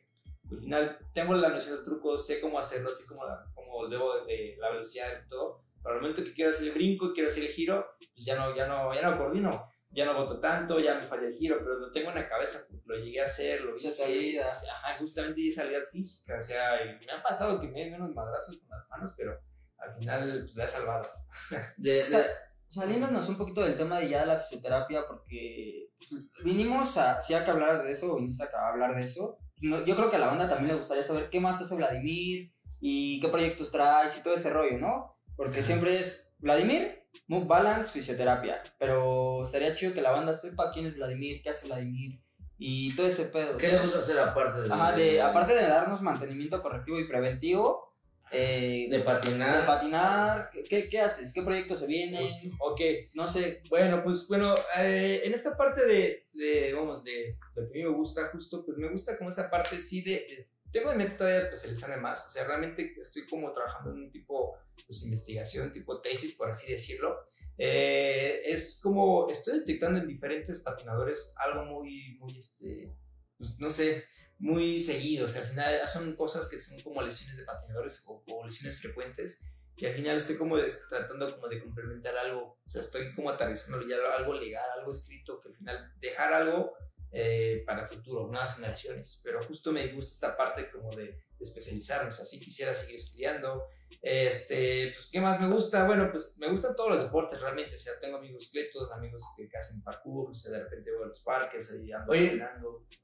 Al final tengo la noción del truco, sé cómo hacerlo, sé cómo, la- cómo debo de, de la velocidad y todo. Pero al momento que quiero hacer el brinco y quiero hacer el giro, pues ya no, ya no, ya no coordino. Ya no voto tanto, ya me falla el giro, pero lo tengo en la cabeza, lo llegué a hacer, lo hice. olvida. Ajá, justamente esa habilidad física. O sea, me ha pasado que me den unos madrazos con las manos, pero al final pues la he salvado. (laughs) De- de- Sa- saliéndonos un poquito del tema de ya la fisioterapia, porque pues, vinimos a, si hay que hablar de eso, o viniste acá a hablar de eso, pues, no- yo creo que a la banda también le gustaría saber qué más hace Vladimir y qué proyectos traes y todo ese rollo, ¿no? Porque siempre es Vladimir, Move Balance, fisioterapia, pero estaría chido que la banda sepa quién es Vladimir, qué hace Vladimir y todo ese pedo. ¿Qué gusta hacer aparte de, Ajá, de, aparte de darnos mantenimiento correctivo y preventivo, eh, de patinar? de patinar, ¿qué, qué haces? ¿Qué proyectos se vienen? Ok, No sé, Bueno, pues bueno, eh, en esta parte de, de, vamos, de lo que a mí me gusta justo, pues me gusta como esa parte sí de- tengo en mente todavía especializarme más, o sea, realmente estoy como trabajando en un tipo, pues investigación, tipo tesis, por así decirlo. Eh, es como, estoy detectando en diferentes patinadores algo muy, muy, este, pues, no sé, muy seguido, o sea, al final son cosas que son como lesiones de patinadores o, o lesiones frecuentes y al final estoy como tratando como de complementar algo, o sea, estoy como aterrizando ya algo legal, algo escrito, que al final dejar algo eh, para el futuro, nuevas generaciones, pero justo me gusta esta parte como de, de especializarme, o sea, sí quisiera seguir estudiando, este, pues, ¿qué más me gusta? Bueno, pues me gustan todos los deportes realmente, o sea, tengo amigos cletos, amigos que, hacen parkour, o sea, de repente voy a los parques, ahí ando Oye.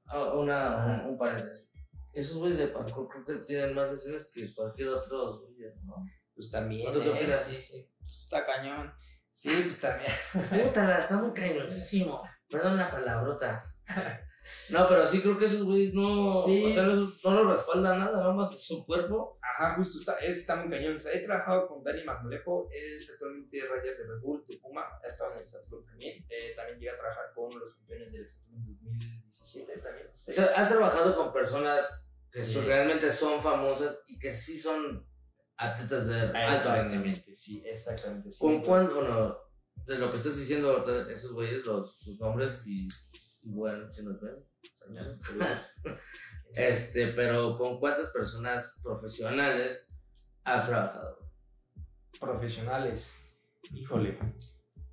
Ah, una, un, un paréntesis. Esos güeyes de parkour creo que tienen más lesiones que cualquier otro güey, ¿no? pues también, ¿O tú qué ¿eh? sí, sí, está cañón. sí, pues también. Puta, está muy cañoncísimo. Perdón la palabrota. (laughs) No, pero sí creo que esos güeyes no. Sí. O sea, no, no los respalda nada, nada más su cuerpo. Ajá, justo está, es, está muy cañón. O sea, he trabajado con Dani Magnolejo, es actualmente rider de Red Bull, de Puma, ha estado en el Exatlón también. Eh, también llega a trabajar con los campeones del Exatlón 2017 también. O sea, has trabajado con personas que Sí. realmente son famosas y que sí son atletas de alto exactamente, sí, exactamente. Sí. ¿Con cuánto, bueno, de lo que estás diciendo, esos güeyes, los, sus nombres y, bueno, si nos ven, este, pero ¿con cuántas personas profesionales has trabajado? Profesionales, híjole,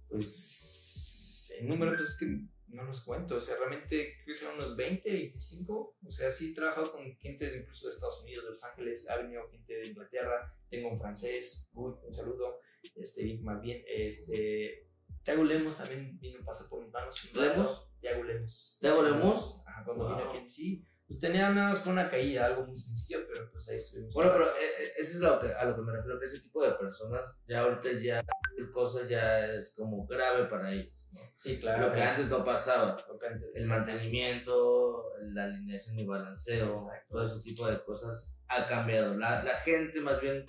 pues en número es que no los cuento, o sea, realmente creo que son unos 20, 25, o sea, sí he trabajado con gente incluso de Estados Unidos, de Los Ángeles, ha venido gente de Inglaterra, tengo un francés, un saludo, este, más bien, este, Thiago Lemos también vino, pasó por mis manos. ¿Lemos? Thiago Lemos. ¿Thiago Lemos? Ajá, cuando Wow. vino aquí en sí. Pues tenía nada más con una caída, algo muy sencillo, pero pues ahí estuvimos. Bueno, pero eh, eh, eso es lo que, a lo que me refiero, que ese tipo de personas, ya ahorita ya cosa ya es como grave para ellos, ¿no? Sí, claro. Lo que antes no pasaba. Antes- El mantenimiento, la alineación y balanceo, Exacto. todo ese tipo de cosas ha cambiado. La, la gente más bien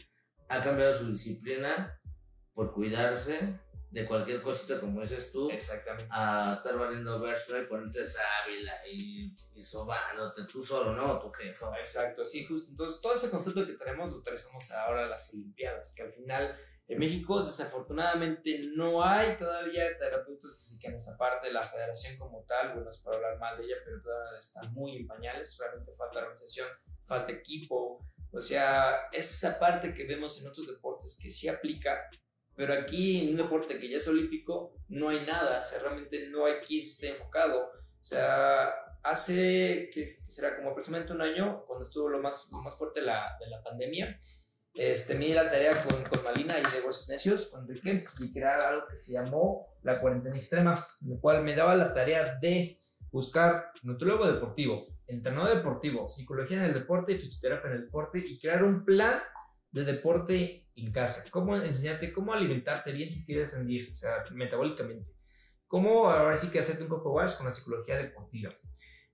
ha cambiado su disciplina por cuidarse de cualquier cosita, como dices tú, Exactamente. a estar valiendo verso y ponerte sábila y, y sobándote tú solo, ¿no? Tu jefa. Exacto, sí, justo. Entonces, todo ese concepto que tenemos lo traemos ahora a las Olimpiadas, que al final en México desafortunadamente no hay todavía terapeutas que se dediquen a esa parte, la federación como tal, bueno, es para hablar mal de ella, pero todavía está muy en pañales, realmente falta organización, falta equipo, o sea, es esa parte que vemos en otros deportes que sí aplica, pero aquí en un deporte que ya es olímpico no hay nada, o sea, realmente no hay quien esté enfocado, o sea, hace, que será como aproximadamente un año, cuando estuvo lo más, lo más fuerte la, de la pandemia, este, me di la tarea con, con Malina y de Huesos Necios, con Enrique, y crear algo que se llamó la cuarentena extrema, lo cual me daba la tarea de buscar nutriólogo deportivo, entrenador deportivo, psicología en el deporte y fisioterapia en el deporte y crear un plan de deporte en casa. Cómo enseñarte cómo alimentarte bien si quieres rendir, o sea, metabólicamente. Cómo ahora sí que hacerte un coco wash con la psicología deportiva.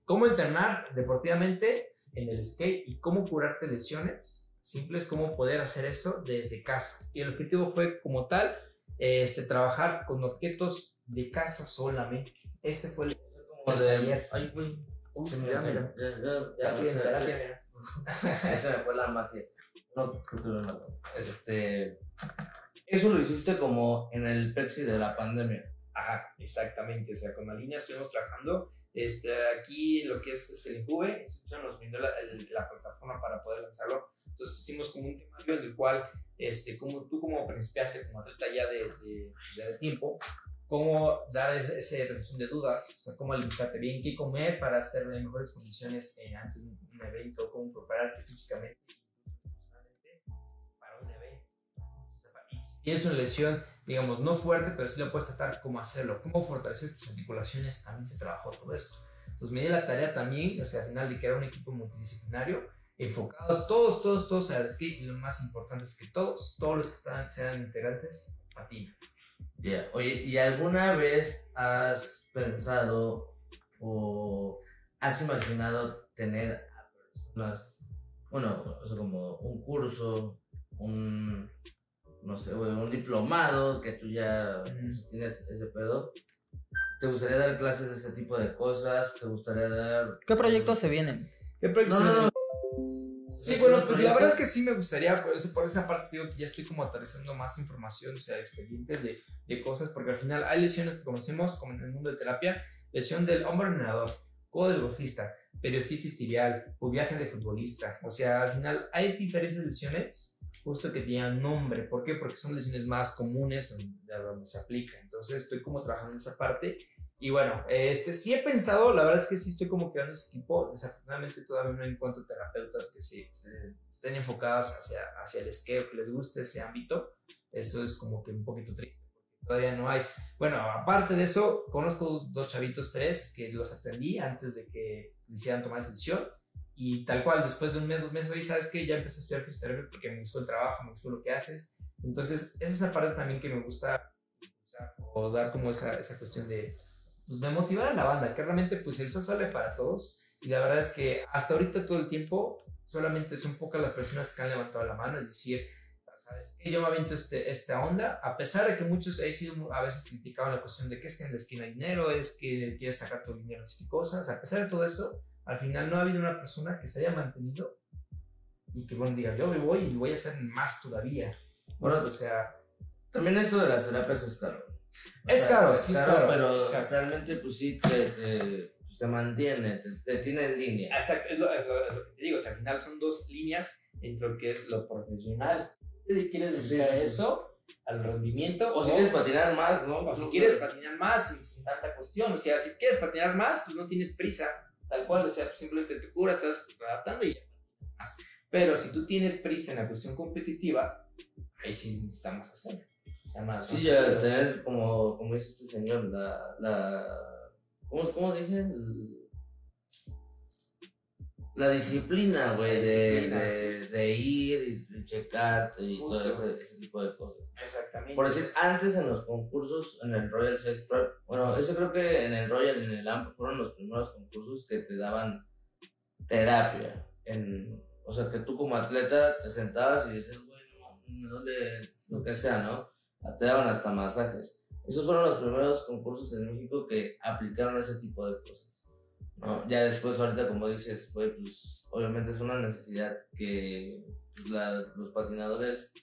Cómo entrenar deportivamente en el skate y cómo curarte lesiones simples, cómo poder hacer eso desde casa. Y el objetivo fue como tal, este, trabajar con objetos de casa solamente. Ese fue el Como de. Ayer. Ay, güey. Uy, Se me ya, mira. ya, ya, Ya, ya, ya, ya. Esa me fue la magia. No, creo que Este. Eso lo hiciste como en el Pepsi de la pandemia. Ajá, exactamente. O sea, con la línea estuvimos trabajando. Este, aquí lo que es este, el Incube, nos brindó la, la plataforma para poder lanzarlo. Entonces hicimos como un temario en el cual, este, como tú como principiante, como atleta ya de, de, de tiempo, cómo dar ese resolución de dudas, o sea, cómo alimentarte bien, qué comer para estar en mejores condiciones eh, antes de un evento, cómo prepararte físicamente tienes una lesión, digamos, no fuerte, pero sí lo puedes tratar cómo hacerlo, cómo fortalecer tus articulaciones, también se trabajó todo esto. Entonces me di la tarea también, o sea, al final de crear un equipo multidisciplinario, enfocados todos, todos, todos al skate, y lo más importante es que todos, todos los que están, sean integrantes, patinan. Ya, Oye, ¿y alguna vez has pensado o has imaginado tener a personas, bueno, o sea, como un curso, un, no sé, güey, un diplomado que tú ya Ujú. tienes ese pedo? ¿Te gustaría dar clases de ese tipo de cosas? ¿Te gustaría dar... ¿Qué proyectos se vienen? ¿Qué proyectos No, no, no. Sí, bueno, pues la verdad es que sí me gustaría, por, eso, por esa parte digo que ya estoy como aterrizando más información, o sea, expedientes de, de cosas, porque al final hay lesiones que conocemos, como en el mundo de terapia, lesión del hombro nadador, codo del golfista, periostitis tibial, o viaje de futbolista, o sea, al final hay diferentes lesiones, justo que tienen nombre, ¿por qué? Porque son lesiones más comunes donde, donde se aplica, entonces estoy como trabajando en esa parte, y bueno, este, sí he pensado, la verdad es que sí estoy como creando ese equipo. Desafortunadamente todavía no encuentro terapeutas que se, se- estén enfocadas hacia, hacia el skate, que les guste ese ámbito. Eso es como que un poquito triste, todavía no hay. Bueno, aparte de eso, conozco dos chavitos, tres, que los atendí antes de que hicieran tomar esa decisión. Y tal cual, después de un mes, dos meses, oye, ¿sabes qué? Ya empecé a estudiar fisioterapia porque me gustó el trabajo, me gustó lo que haces. Entonces, es esa parte también que me gusta impulsar, o dar como esa, esa cuestión de, pues, de motivar a la banda, que realmente pues el sol sale para todos y la verdad es que hasta ahorita todo el tiempo solamente son pocas las personas que han levantado la mano y decir, ¿sabes qué? Yo me aviento este, esta onda, a pesar de que muchos he sido a veces criticaban la cuestión de que es que en la esquina hay dinero, es que quieres sacar tu dinero y cosas, a pesar de todo eso, al final no ha habido una persona que se haya mantenido y que bueno diga, yo me voy y voy a hacer más todavía. Bueno, o sea, También esto de las terapias es caro. O Es caro, sí es caro, pero es caro. realmente pues sí te, te, pues, te mantiene, te, te tiene en línea. Exacto, es lo, es lo- es lo que te digo. O sea, al final son dos líneas entre lo que es lo profesional. ¿Te quieres dedicar Sí, eso? Al rendimiento. O si quieres patinar más, ¿no? o si quieres patinar más sin, sin tanta cuestión. O sea, si quieres patinar más, pues no tienes prisa. Tal cual, o sea, pues simplemente te curas, estás adaptando y ya más. Pero si tú tienes prisa en la cuestión competitiva, ahí sí necesitamos hacer. sea más. Sí, ya tener, como, como dice este señor, la. la ¿cómo, ¿Cómo dije? El- la disciplina, güey, de, de, de ir y, checarte y Justo. todo ese, ese tipo de cosas. Exactamente. Por decir, antes en los concursos, en el Royal Sex Trap, bueno, eso creo que en el Royal en el AMP fueron los primeros concursos que te daban terapia. En, o sea, que tú como atleta te sentabas y dices, güey, no, me duele lo que sea, ¿no? Te daban hasta masajes. Esos fueron los primeros concursos en México que aplicaron ese tipo de cosas. ¿No? Ya después, ahorita, como dices, pues obviamente es una necesidad que pues, la- los patinadores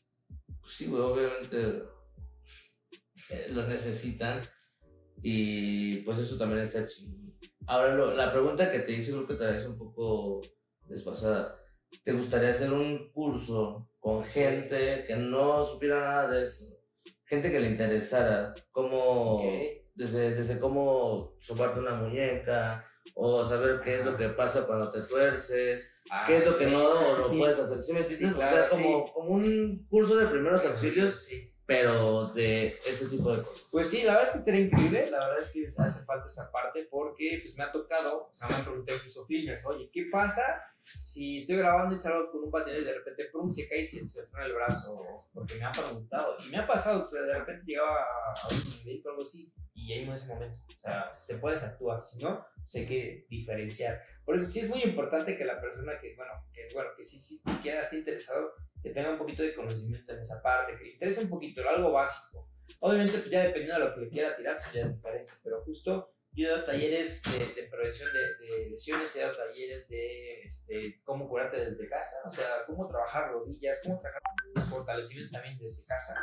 pues sí, güey, obviamente eh, lo necesitan. Y pues eso también está chido. Ahora, lo- la pregunta que te hice creo que te la hice un poco desfasada. ¿Te gustaría hacer un curso con gente que no supiera nada de esto? Gente que le interesara, como Ok. desde, desde cómo sobarte una muñeca, o saber qué es lo que pasa cuando te tuerces, qué es lo que no Ah, sí, sí, lo puedes hacer. ¿Sí me entiendes? Sí, o sea, claro, como, como un curso de primeros auxilios, pero de ese tipo de cosas. Pues sí, la verdad es que estaría increíble, la verdad es que hace falta esa parte porque pues me ha tocado, o sea, me han preguntado incluso filmers, oye, ¿qué pasa si estoy grabando y salgo con un patinete y de repente pum, se cae y se, se el brazo? Porque me han preguntado, y me ha pasado, o sea, de repente llegaba a un evento o algo así y ahí en ese momento, o sea, se puede se actúa, si no, sé que diferenciar. Por eso sí es muy importante que la persona que, bueno, que, bueno, que sí, sí quiera estar interesado, que tenga un poquito de conocimiento en esa parte, que le interese un poquito, algo básico. Obviamente, pues ya dependiendo de lo que le quiera tirar, pues ya es diferente, pero justo yo he dado talleres de, de prevención de, de lesiones, he dado talleres de este, cómo curarte desde casa, o sea, cómo trabajar rodillas, cómo trabajar fortalecimiento también desde casa.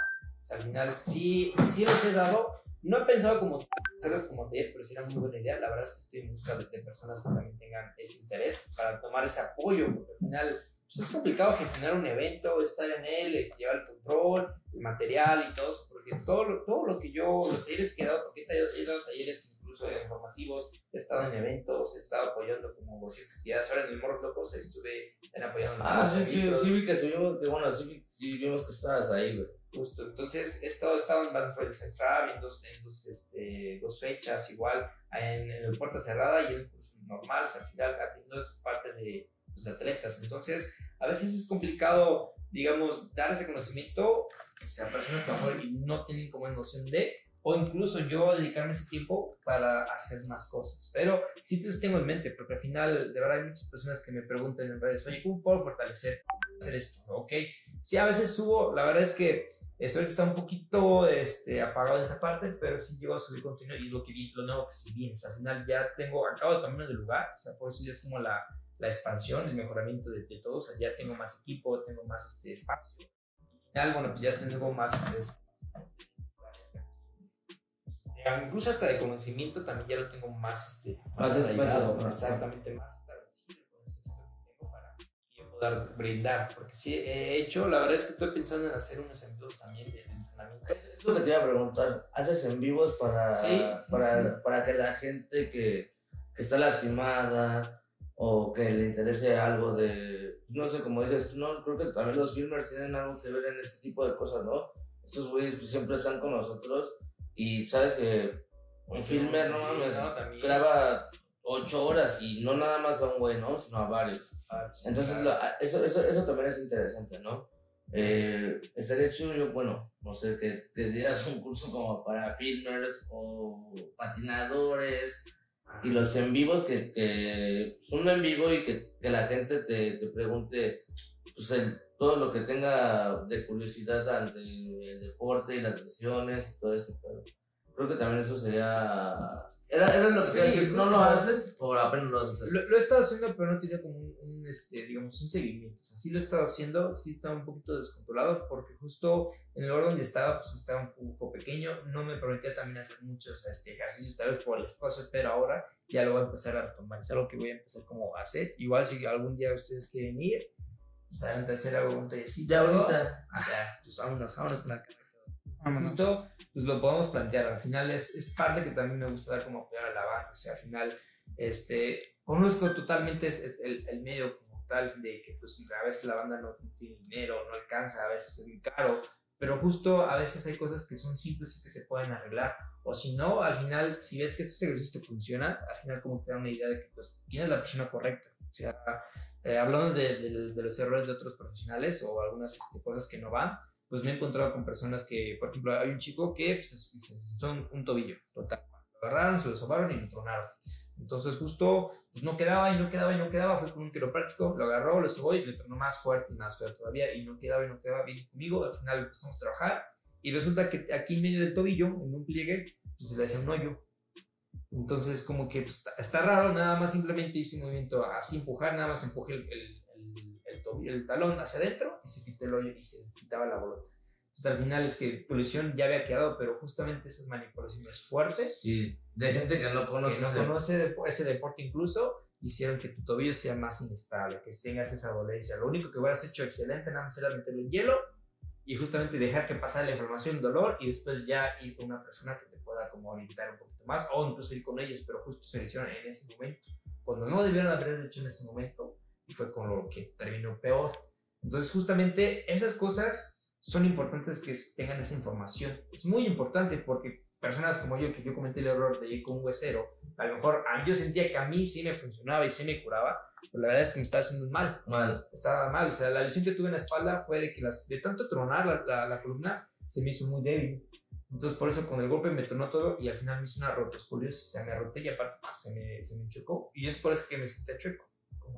O sea, al final sí, sí los he dado, no he pensado como hacerlos como taller, pero sí era muy buena idea. La verdad es que estoy en busca de, personas que también tengan ese interés para tomar ese apoyo, porque al final pues, es complicado gestionar un evento, estar en él, eh, llevar el control, el material y todo eso, porque todo lo, todo lo que yo, los talleres que he dado, porque he dado, talleres incluso informativos, he estado en eventos, he estado apoyando como ciertas actividades. Ahora en el Morros Locos estuve en apoyando. Ah, sí, sí, sí, vi que subimos, que bueno, sí, sí vimos que estabas ahí, güey. Justo, entonces he estado, he estado en Battle Royale Extra en dos, en dos, este, dos fechas, igual en, en el puerta cerrada y en el curso normal, o sea, al final atiendo es parte de los atletas. Entonces, a veces es complicado, digamos, dar ese conocimiento o sea, personas que no tienen como noción de, o incluso yo dedicarme ese tiempo para hacer más cosas. Pero sí los tengo en mente, porque al final, de verdad, hay muchas personas que me preguntan en redes, oye, ¿cómo puedo fortalecer hacer esto? ¿Ok? Sí, a veces subo, la verdad es que eso está un poquito este, apagado en esa parte, pero sí llego a subir contenido y lo que vi, lo nuevo que sí viene. Al final ya tengo, acabo de cambiar de lugar, o sea, por eso ya es como la, la expansión, el mejoramiento de, de todo. O sea, ya tengo más equipo, tengo más este, espacio. Y al final, bueno, pues ya tengo más. este, incluso hasta de conocimiento también ya lo tengo más, este, Más. ¿no? exactamente más poder brindar, porque sí he hecho, la verdad es que estoy pensando en hacer unos ejemplos también de, entrenamiento. Es lo que te iba a preguntar. ¿Haces en vivos para, Sí, sí, para, sí. para que la gente que, que está lastimada o que le interese algo de, no sé, como dices tú, no, creo que también los filmers tienen algo que ver en este tipo de cosas, ¿no? Estos güeyes pues, siempre están con nosotros y sabes que un filmer, no mames, graba ocho horas y no nada más a un güey, ¿no? Sino a varios. Ah, sí, Entonces, claro. eso, eso, eso también es interesante, ¿no? Eh, estaría chido, yo, bueno, no sé, que te dieras un curso como para filmers o patinadores y los en vivos que, que son en vivo y que, que la gente te, te pregunte pues, el- todo lo que tenga de curiosidad ante el deporte y las lesiones y todo eso. pero creo que también eso sería... Era, era lo que Sí, quería decir, ¿no lo haces o apenas lo hacer? Lo, lo he estado haciendo, pero no tiene como un, un, este, digamos, un seguimiento. O sea, sí lo he estado haciendo, sí estaba un poquito descontrolado, porque justo en el lugar donde estaba, pues estaba un poco pequeño, no me permitía también hacer muchos este, ejercicios, tal vez por el espacio, pero ahora ya lo voy a empezar a retomar. Es algo que voy a empezar como a hacer. Igual si algún día ustedes quieren ir, pues adelante hacer algo, un tallercito. Ya ahorita. ah, ya, pues vámonos, vámonos con la cámara. Vámonos. Justo, pues lo podemos plantear. Al final es, es parte que también me gusta dar como apoyar a la banda. O sea, al final, este, conozco totalmente es, es el, el medio como tal de que pues a veces la banda no tiene dinero, no alcanza, a veces es muy caro. pero justo a veces hay cosas que son simples y que se pueden arreglar. O si no, al final, si ves que estos ejercicios te funcionan, al final como te da una idea de que pues tienes la persona correcta. O sea, eh, hablando de, de, de, los errores de otros profesionales o algunas este, cosas que no van, pues me he encontrado con personas que, por ejemplo, hay un chico que pues, son un tobillo, total. Lo agarraron, se lo sobaron y lo tronaron. Entonces justo pues no quedaba y no quedaba y no quedaba, fue con un quiropráctico, lo agarró, lo sobó y le tronó más fuerte y más fuerte todavía y no quedaba y no quedaba bien conmigo, al final empezamos a trabajar y resulta que aquí en medio del tobillo, en un pliegue, pues se le hacía un hoyo. Entonces como que pues, está, raro, nada más simplemente hice un movimiento así empujar, nada más empujé el, el, el talón hacia adentro y se quitó el hoyo y se quitaba la bolota. Entonces al final es que tu lesión ya había quedado, pero justamente esas manipulaciones fuertes. Y de gente que no conoce, que no conoce ese deporte incluso, hicieron que tu tobillo sea más inestable, que tengas esa dolencia. Lo único que hubieras hecho excelente nada más era meterlo en hielo y justamente dejar que pasara la inflamación, dolor y después ya ir con una persona que te pueda como orientar un poquito más o incluso ir con ellos, pero justo se hicieron en ese momento. Cuando no debieron haber hecho en ese momento, y fue con lo que terminó peor. Entonces, justamente esas cosas son importantes que tengan esa información. Es muy importante porque personas como yo, que yo comenté el error de ir con un huesero, a lo mejor a mí yo sentía que a mí sí me funcionaba y sí me curaba, pero la verdad es que me estaba haciendo mal. Mal. Estaba mal. O sea, la lesión que tuve en la espalda fue de que las, de tanto tronar la, la, la columna se me hizo muy débil. Entonces, por eso con el golpe me tronó todo y al final me hizo una rotoscoliosis. Se me roté y aparte se me, se me chocó. Y es por eso que me sentí chueco.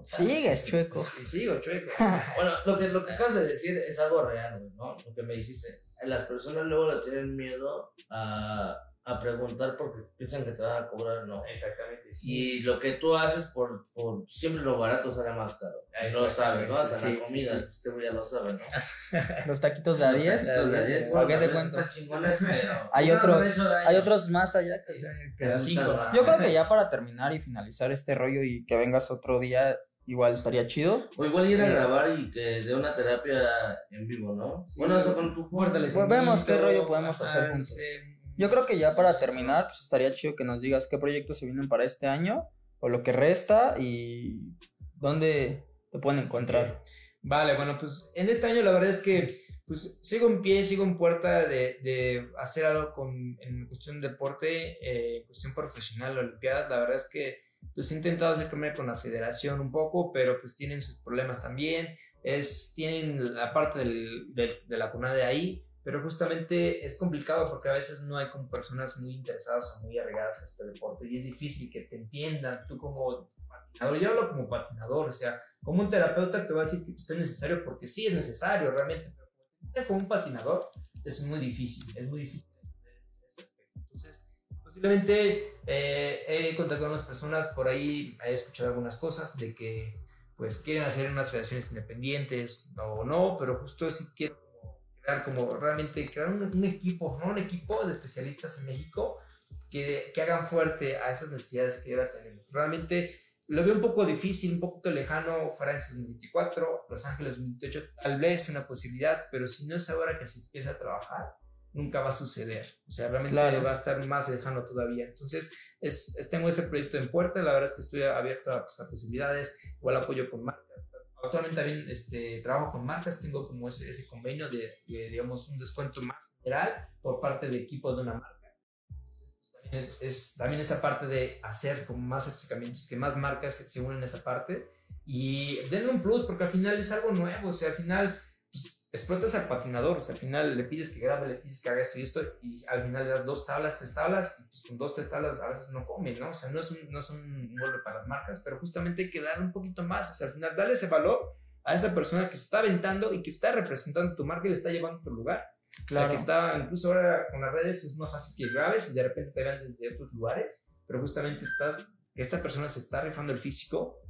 Sigues chueco. Sí, sigo chueco. (laughs) bueno, lo que, lo que acabas de decir es algo real, ¿no? Lo que me dijiste. Las personas luego le tienen miedo a, a preguntar porque piensan que te van a cobrar, no. Exactamente. Sí. Y lo que tú haces por, por siempre lo barato sale más caro. Lo sabes, ¿no? Hasta la comida, sí, este ya lo sabe, ¿no? (laughs) Los taquitos de a 10. Los taquitos de a 10. ¿Por qué te cuento? Chingones, pero (laughs) hay otros, hay otros más allá que, que. Yo creo que ya para terminar y finalizar este rollo y que vengas otro día igual estaría chido. O igual ir a grabar y que dé una terapia en vivo, ¿no? Sí. Bueno, eso con tu fuerte. Pues vemos qué rollo podemos hacer juntos. Yo creo que ya para terminar, pues estaría chido que nos digas qué proyectos se vienen para este año o lo que resta y dónde te pueden encontrar. Vale, bueno, pues en este año la verdad es que pues sigo en pie, sigo en puerta de, de hacer algo con, en cuestión de deporte, eh, en cuestión profesional, olimpiadas. La verdad es que pues he intentado acercarme con la federación un poco, pero pues tienen sus problemas también. Es, tienen la parte del, del, de la CUNADE ahí, pero justamente es complicado porque a veces no hay como personas muy interesadas o muy arraigadas a este deporte y es difícil que te entiendan tú como patinador. Yo hablo como patinador, o sea, como un terapeuta te va a decir que es necesario porque sí es necesario realmente, pero como un patinador es muy difícil, es muy difícil posiblemente eh, he contactado con unas personas por ahí, he escuchado algunas cosas de que pues quieren hacer unas federaciones independientes o no, pero justo sí quiero crear como realmente crear un, un, equipo, ¿no? Un equipo de especialistas en México que, que hagan fuerte a esas necesidades que ahora tenemos. Realmente lo veo un poco difícil, un poco lejano, Francia 2024, Los Ángeles 2028, tal vez una posibilidad, pero si no es ahora que se empieza a trabajar, nunca va a suceder. O sea, realmente claro. va a estar más lejano todavía. Entonces, es, es, tengo ese proyecto en puerta. La verdad es que estoy abierto a, pues, a posibilidades. Igual apoyo con marcas. Actualmente también este, trabajo con marcas. Tengo como ese, ese convenio de, de, digamos, un descuento más general por parte de equipos de una marca. Pues, también, es, es, también esa parte de hacer como más acercamientos, que más marcas se, unen a esa parte. Y denle un plus porque al final es algo nuevo. O sea, al final explotas al patinador, o sea, al final le pides que grabe, le pides que haga esto y esto, y al final le das dos tablas, tres tablas, y pues con dos, tres tablas a veces no comen, ¿no? O sea, no es un, no es un golpe para las marcas, pero justamente hay que dar un poquito más, o sea, al final darle ese valor a esa persona que se está aventando y que está representando tu marca y le está llevando a tu lugar. Claro. O sea, que está, incluso ahora con las redes es más fácil que grabes y de repente te vean desde otros lugares, pero justamente estás, esta persona se está rifando el físico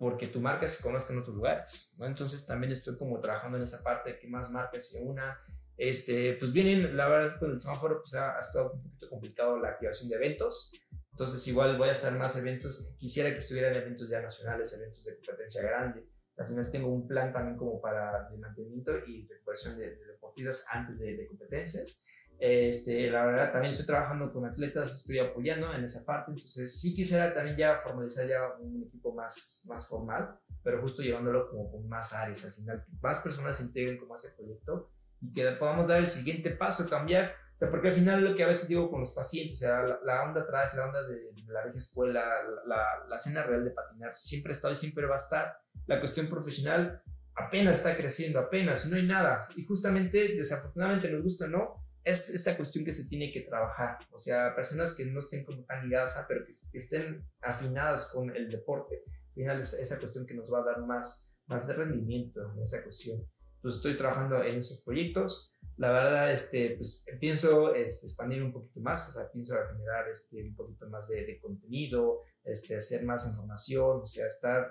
porque tu marca se conozca en otros lugares, ¿no? Entonces también estoy como trabajando en esa parte, que más marcas se una. Este, pues vienen, la verdad, con el semáforo pues ha, ha, estado un poquito complicado la activación de eventos, entonces igual voy a estar más eventos, quisiera que estuvieran eventos ya nacionales, eventos de competencia grande. Al final tengo un plan también como para de mantenimiento y recuperación de, de deportivas antes de, de competencias. Este, la verdad, también estoy trabajando con atletas, estoy apoyando en esa parte, entonces sí quisiera también ya formalizar ya un equipo más, más formal, pero justo llevándolo como con más áreas, al final, más personas se integren como ese proyecto y que podamos dar el siguiente paso, cambiar. O sea, porque al final lo que a veces digo con los pacientes, o sea, la, la onda atrás, la onda de, la vieja escuela, la, la, la escena real de patinar, siempre ha estado y siempre va a estar. La cuestión profesional apenas está creciendo, apenas, no hay nada. Y justamente, desafortunadamente, nos gusta o no, es esta cuestión que se tiene que trabajar. O sea, personas que no estén como tan ligadas a, pero que, estén afinadas con el deporte. Al final es esa cuestión que nos va a dar más, más de rendimiento en esa cuestión. Entonces estoy trabajando en esos proyectos. La verdad, este, pues pienso este, expandir un poquito más, o sea, pienso generar este, un poquito más de, de contenido, este, hacer más información, o sea, estar,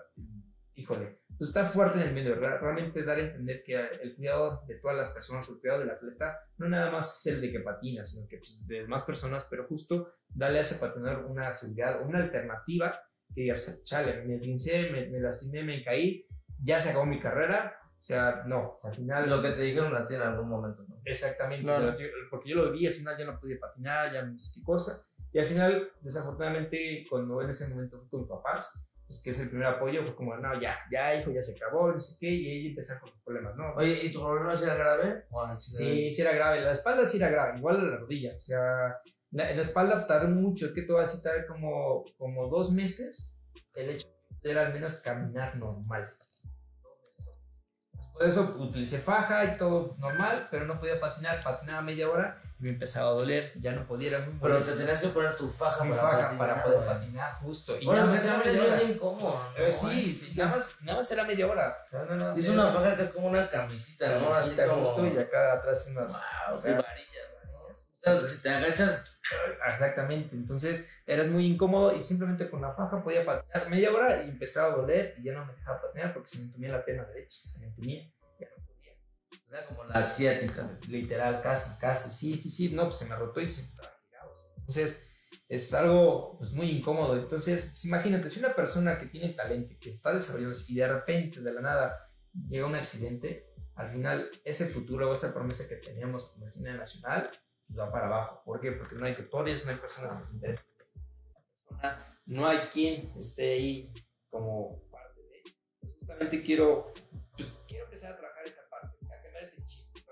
híjole, pues estar fuerte en el medio, realmente dar a entender que el cuidado de todas las personas, el cuidado del atleta, no nada más es el de que patina, sino que pues, de más personas, pero justo darle a ese patinador una seguridad, una alternativa que digas, chale, me esguincé, me, me lastimé, me caí, ya se acabó mi carrera, o sea, no, al final... Lo que te dijeron a ti en algún momento, ¿no? Exactamente, claro. o sea, porque yo lo vi, al final ya no podía patinar, ya no sé qué cosa, y al final, desafortunadamente, cuando en ese momento fui con mis papás, pues que es el primer apoyo, fue como, no, ya, ya, hijo, ya se acabó, no sé qué, y ahí empezaron con los problemas, ¿no? Oye, ¿y tu problema sí era grave? sí, sí era grave, la espalda sí era grave, igual la rodilla, o sea, la, la espalda tardó mucho, es que te voy a citar como, como dos meses, el hecho de al menos caminar normal. Después de eso utilicé faja y todo normal, pero no podía patinar, patinaba media hora me empezaba a doler, ya no podía. Era muy Pero te tenías que poner tu faja, para, faja patinar, para poder patinar, justo. Y Bueno, nada que más era media hora. incómodo. ¿no, Eh, sí, sí, nada más, nada más era media hora. O sea, no, no, Es una faja que es como una camisita, ¿no? Así como... justo, y acá atrás unas. Wow, o sea, varillas. O sea, si te agachas, Exactamente, entonces era muy incómodo y simplemente con la faja podía patinar media hora y empezaba a doler y ya no me dejaba patinar porque se me entumía la pierna derecha, se me entumía. Era como la asiática. Literal, casi, casi, sí, sí, sí, no, pues se me rotó y se me estaba girado. Entonces es algo pues, muy incómodo. Entonces, pues, imagínate, si una persona que tiene talento, que está desarrollando y de repente, de la nada, llega un accidente, al final ese futuro o esa promesa que teníamos como cine nacional pues, va para abajo. ¿Por qué? Porque no hay tutores, no hay personas que se interesen en esa persona, no hay quien esté ahí como parte de. Pues, justamente quiero, pues quiero empezar a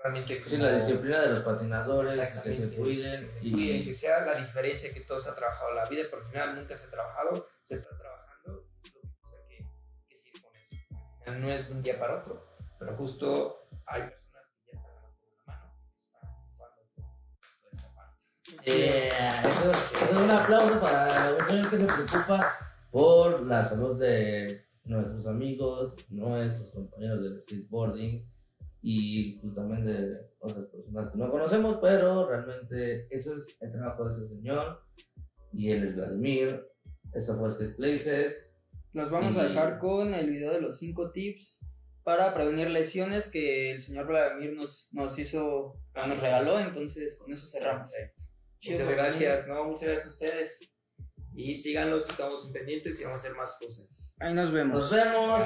Realmente Sí, como- la disciplina de los patinadores, que se cuiden. que se y- cuiden, que sea la diferencia que todo se ha trabajado la vida, pero al final nunca se ha trabajado, se está trabajando, es lo que que, seguir con eso. Al final no es de un día para otro, pero justo hay personas que ya están ganando con la mano, que están jugando toda esta parte. Yeah, eso, es- eso es un aplauso para un señor que se preocupa por la salud de nuestros amigos, nuestros compañeros del skateboarding y pues también de otras personas que no conocemos, pero realmente eso es el trabajo de ese señor y él es Vladimir. Esto fue Skate Places. Los vamos a Y- dejar con el video de los 5 tips para prevenir lesiones que el señor Vladimir nos, nos hizo, nos regaló, entonces con eso cerramos. Muchas gracias, no, muchas gracias a ustedes. Y síganlos, estamos en pendientes y vamos a hacer más cosas. Ahí nos vemos. Nos vemos.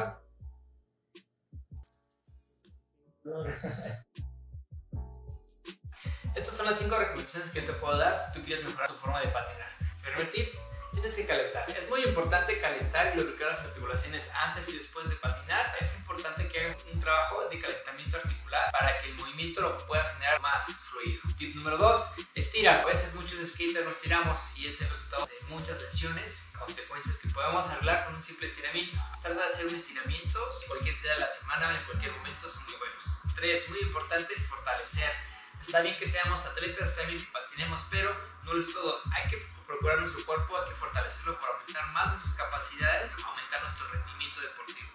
Estas son las 5 recomendaciones que te puedo dar si tú quieres mejorar tu forma de patinar. Primer tip, tienes que calentar. Es muy importante calentar y lubricar las articulaciones antes y después de patinar. Es importante que hagas un trabajo de calentamiento articular para que el movimiento lo puedas generar más fluido. Tip número 2, estira. A veces muchos skaters nos tiramos y es el resultado de muchas lesiones, consecuencias que podemos arreglar con un simple estiramiento. Trata de hacer un estiramiento cualquier día de la semana, en cualquier momento, son muy buenos. 3, muy importante, fortalecer. Está bien que seamos atletas, está bien que patinemos, pero no lo es todo. Hay que procurar nuestro cuerpo, hay que fortalecerlo para aumentar más nuestras capacidades, aumentar nuestro rendimiento deportivo.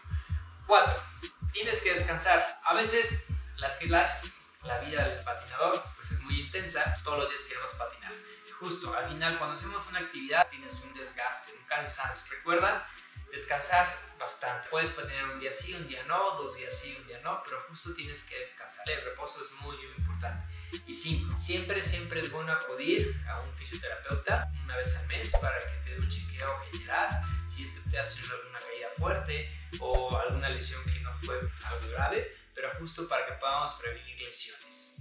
4. Tienes que descansar. A veces la skate life, la vida del patinador, pues es muy intensa. Todos los días queremos patinar. Justo, al final, cuando hacemos una actividad, tienes un desgaste, un cansancio. Recuerda descansar bastante. Puedes patinar un día sí, un día no, dos días sí, un día no, pero justo tienes que descansar. El reposo es muy, muy importante. Y cinco, siempre, siempre es bueno acudir a un fisioterapeuta una vez al mes para que te dé un chequeo general, si es que te has tenido alguna caída fuerte o alguna lesión que no fue algo grave, pero justo para que podamos prevenir lesiones.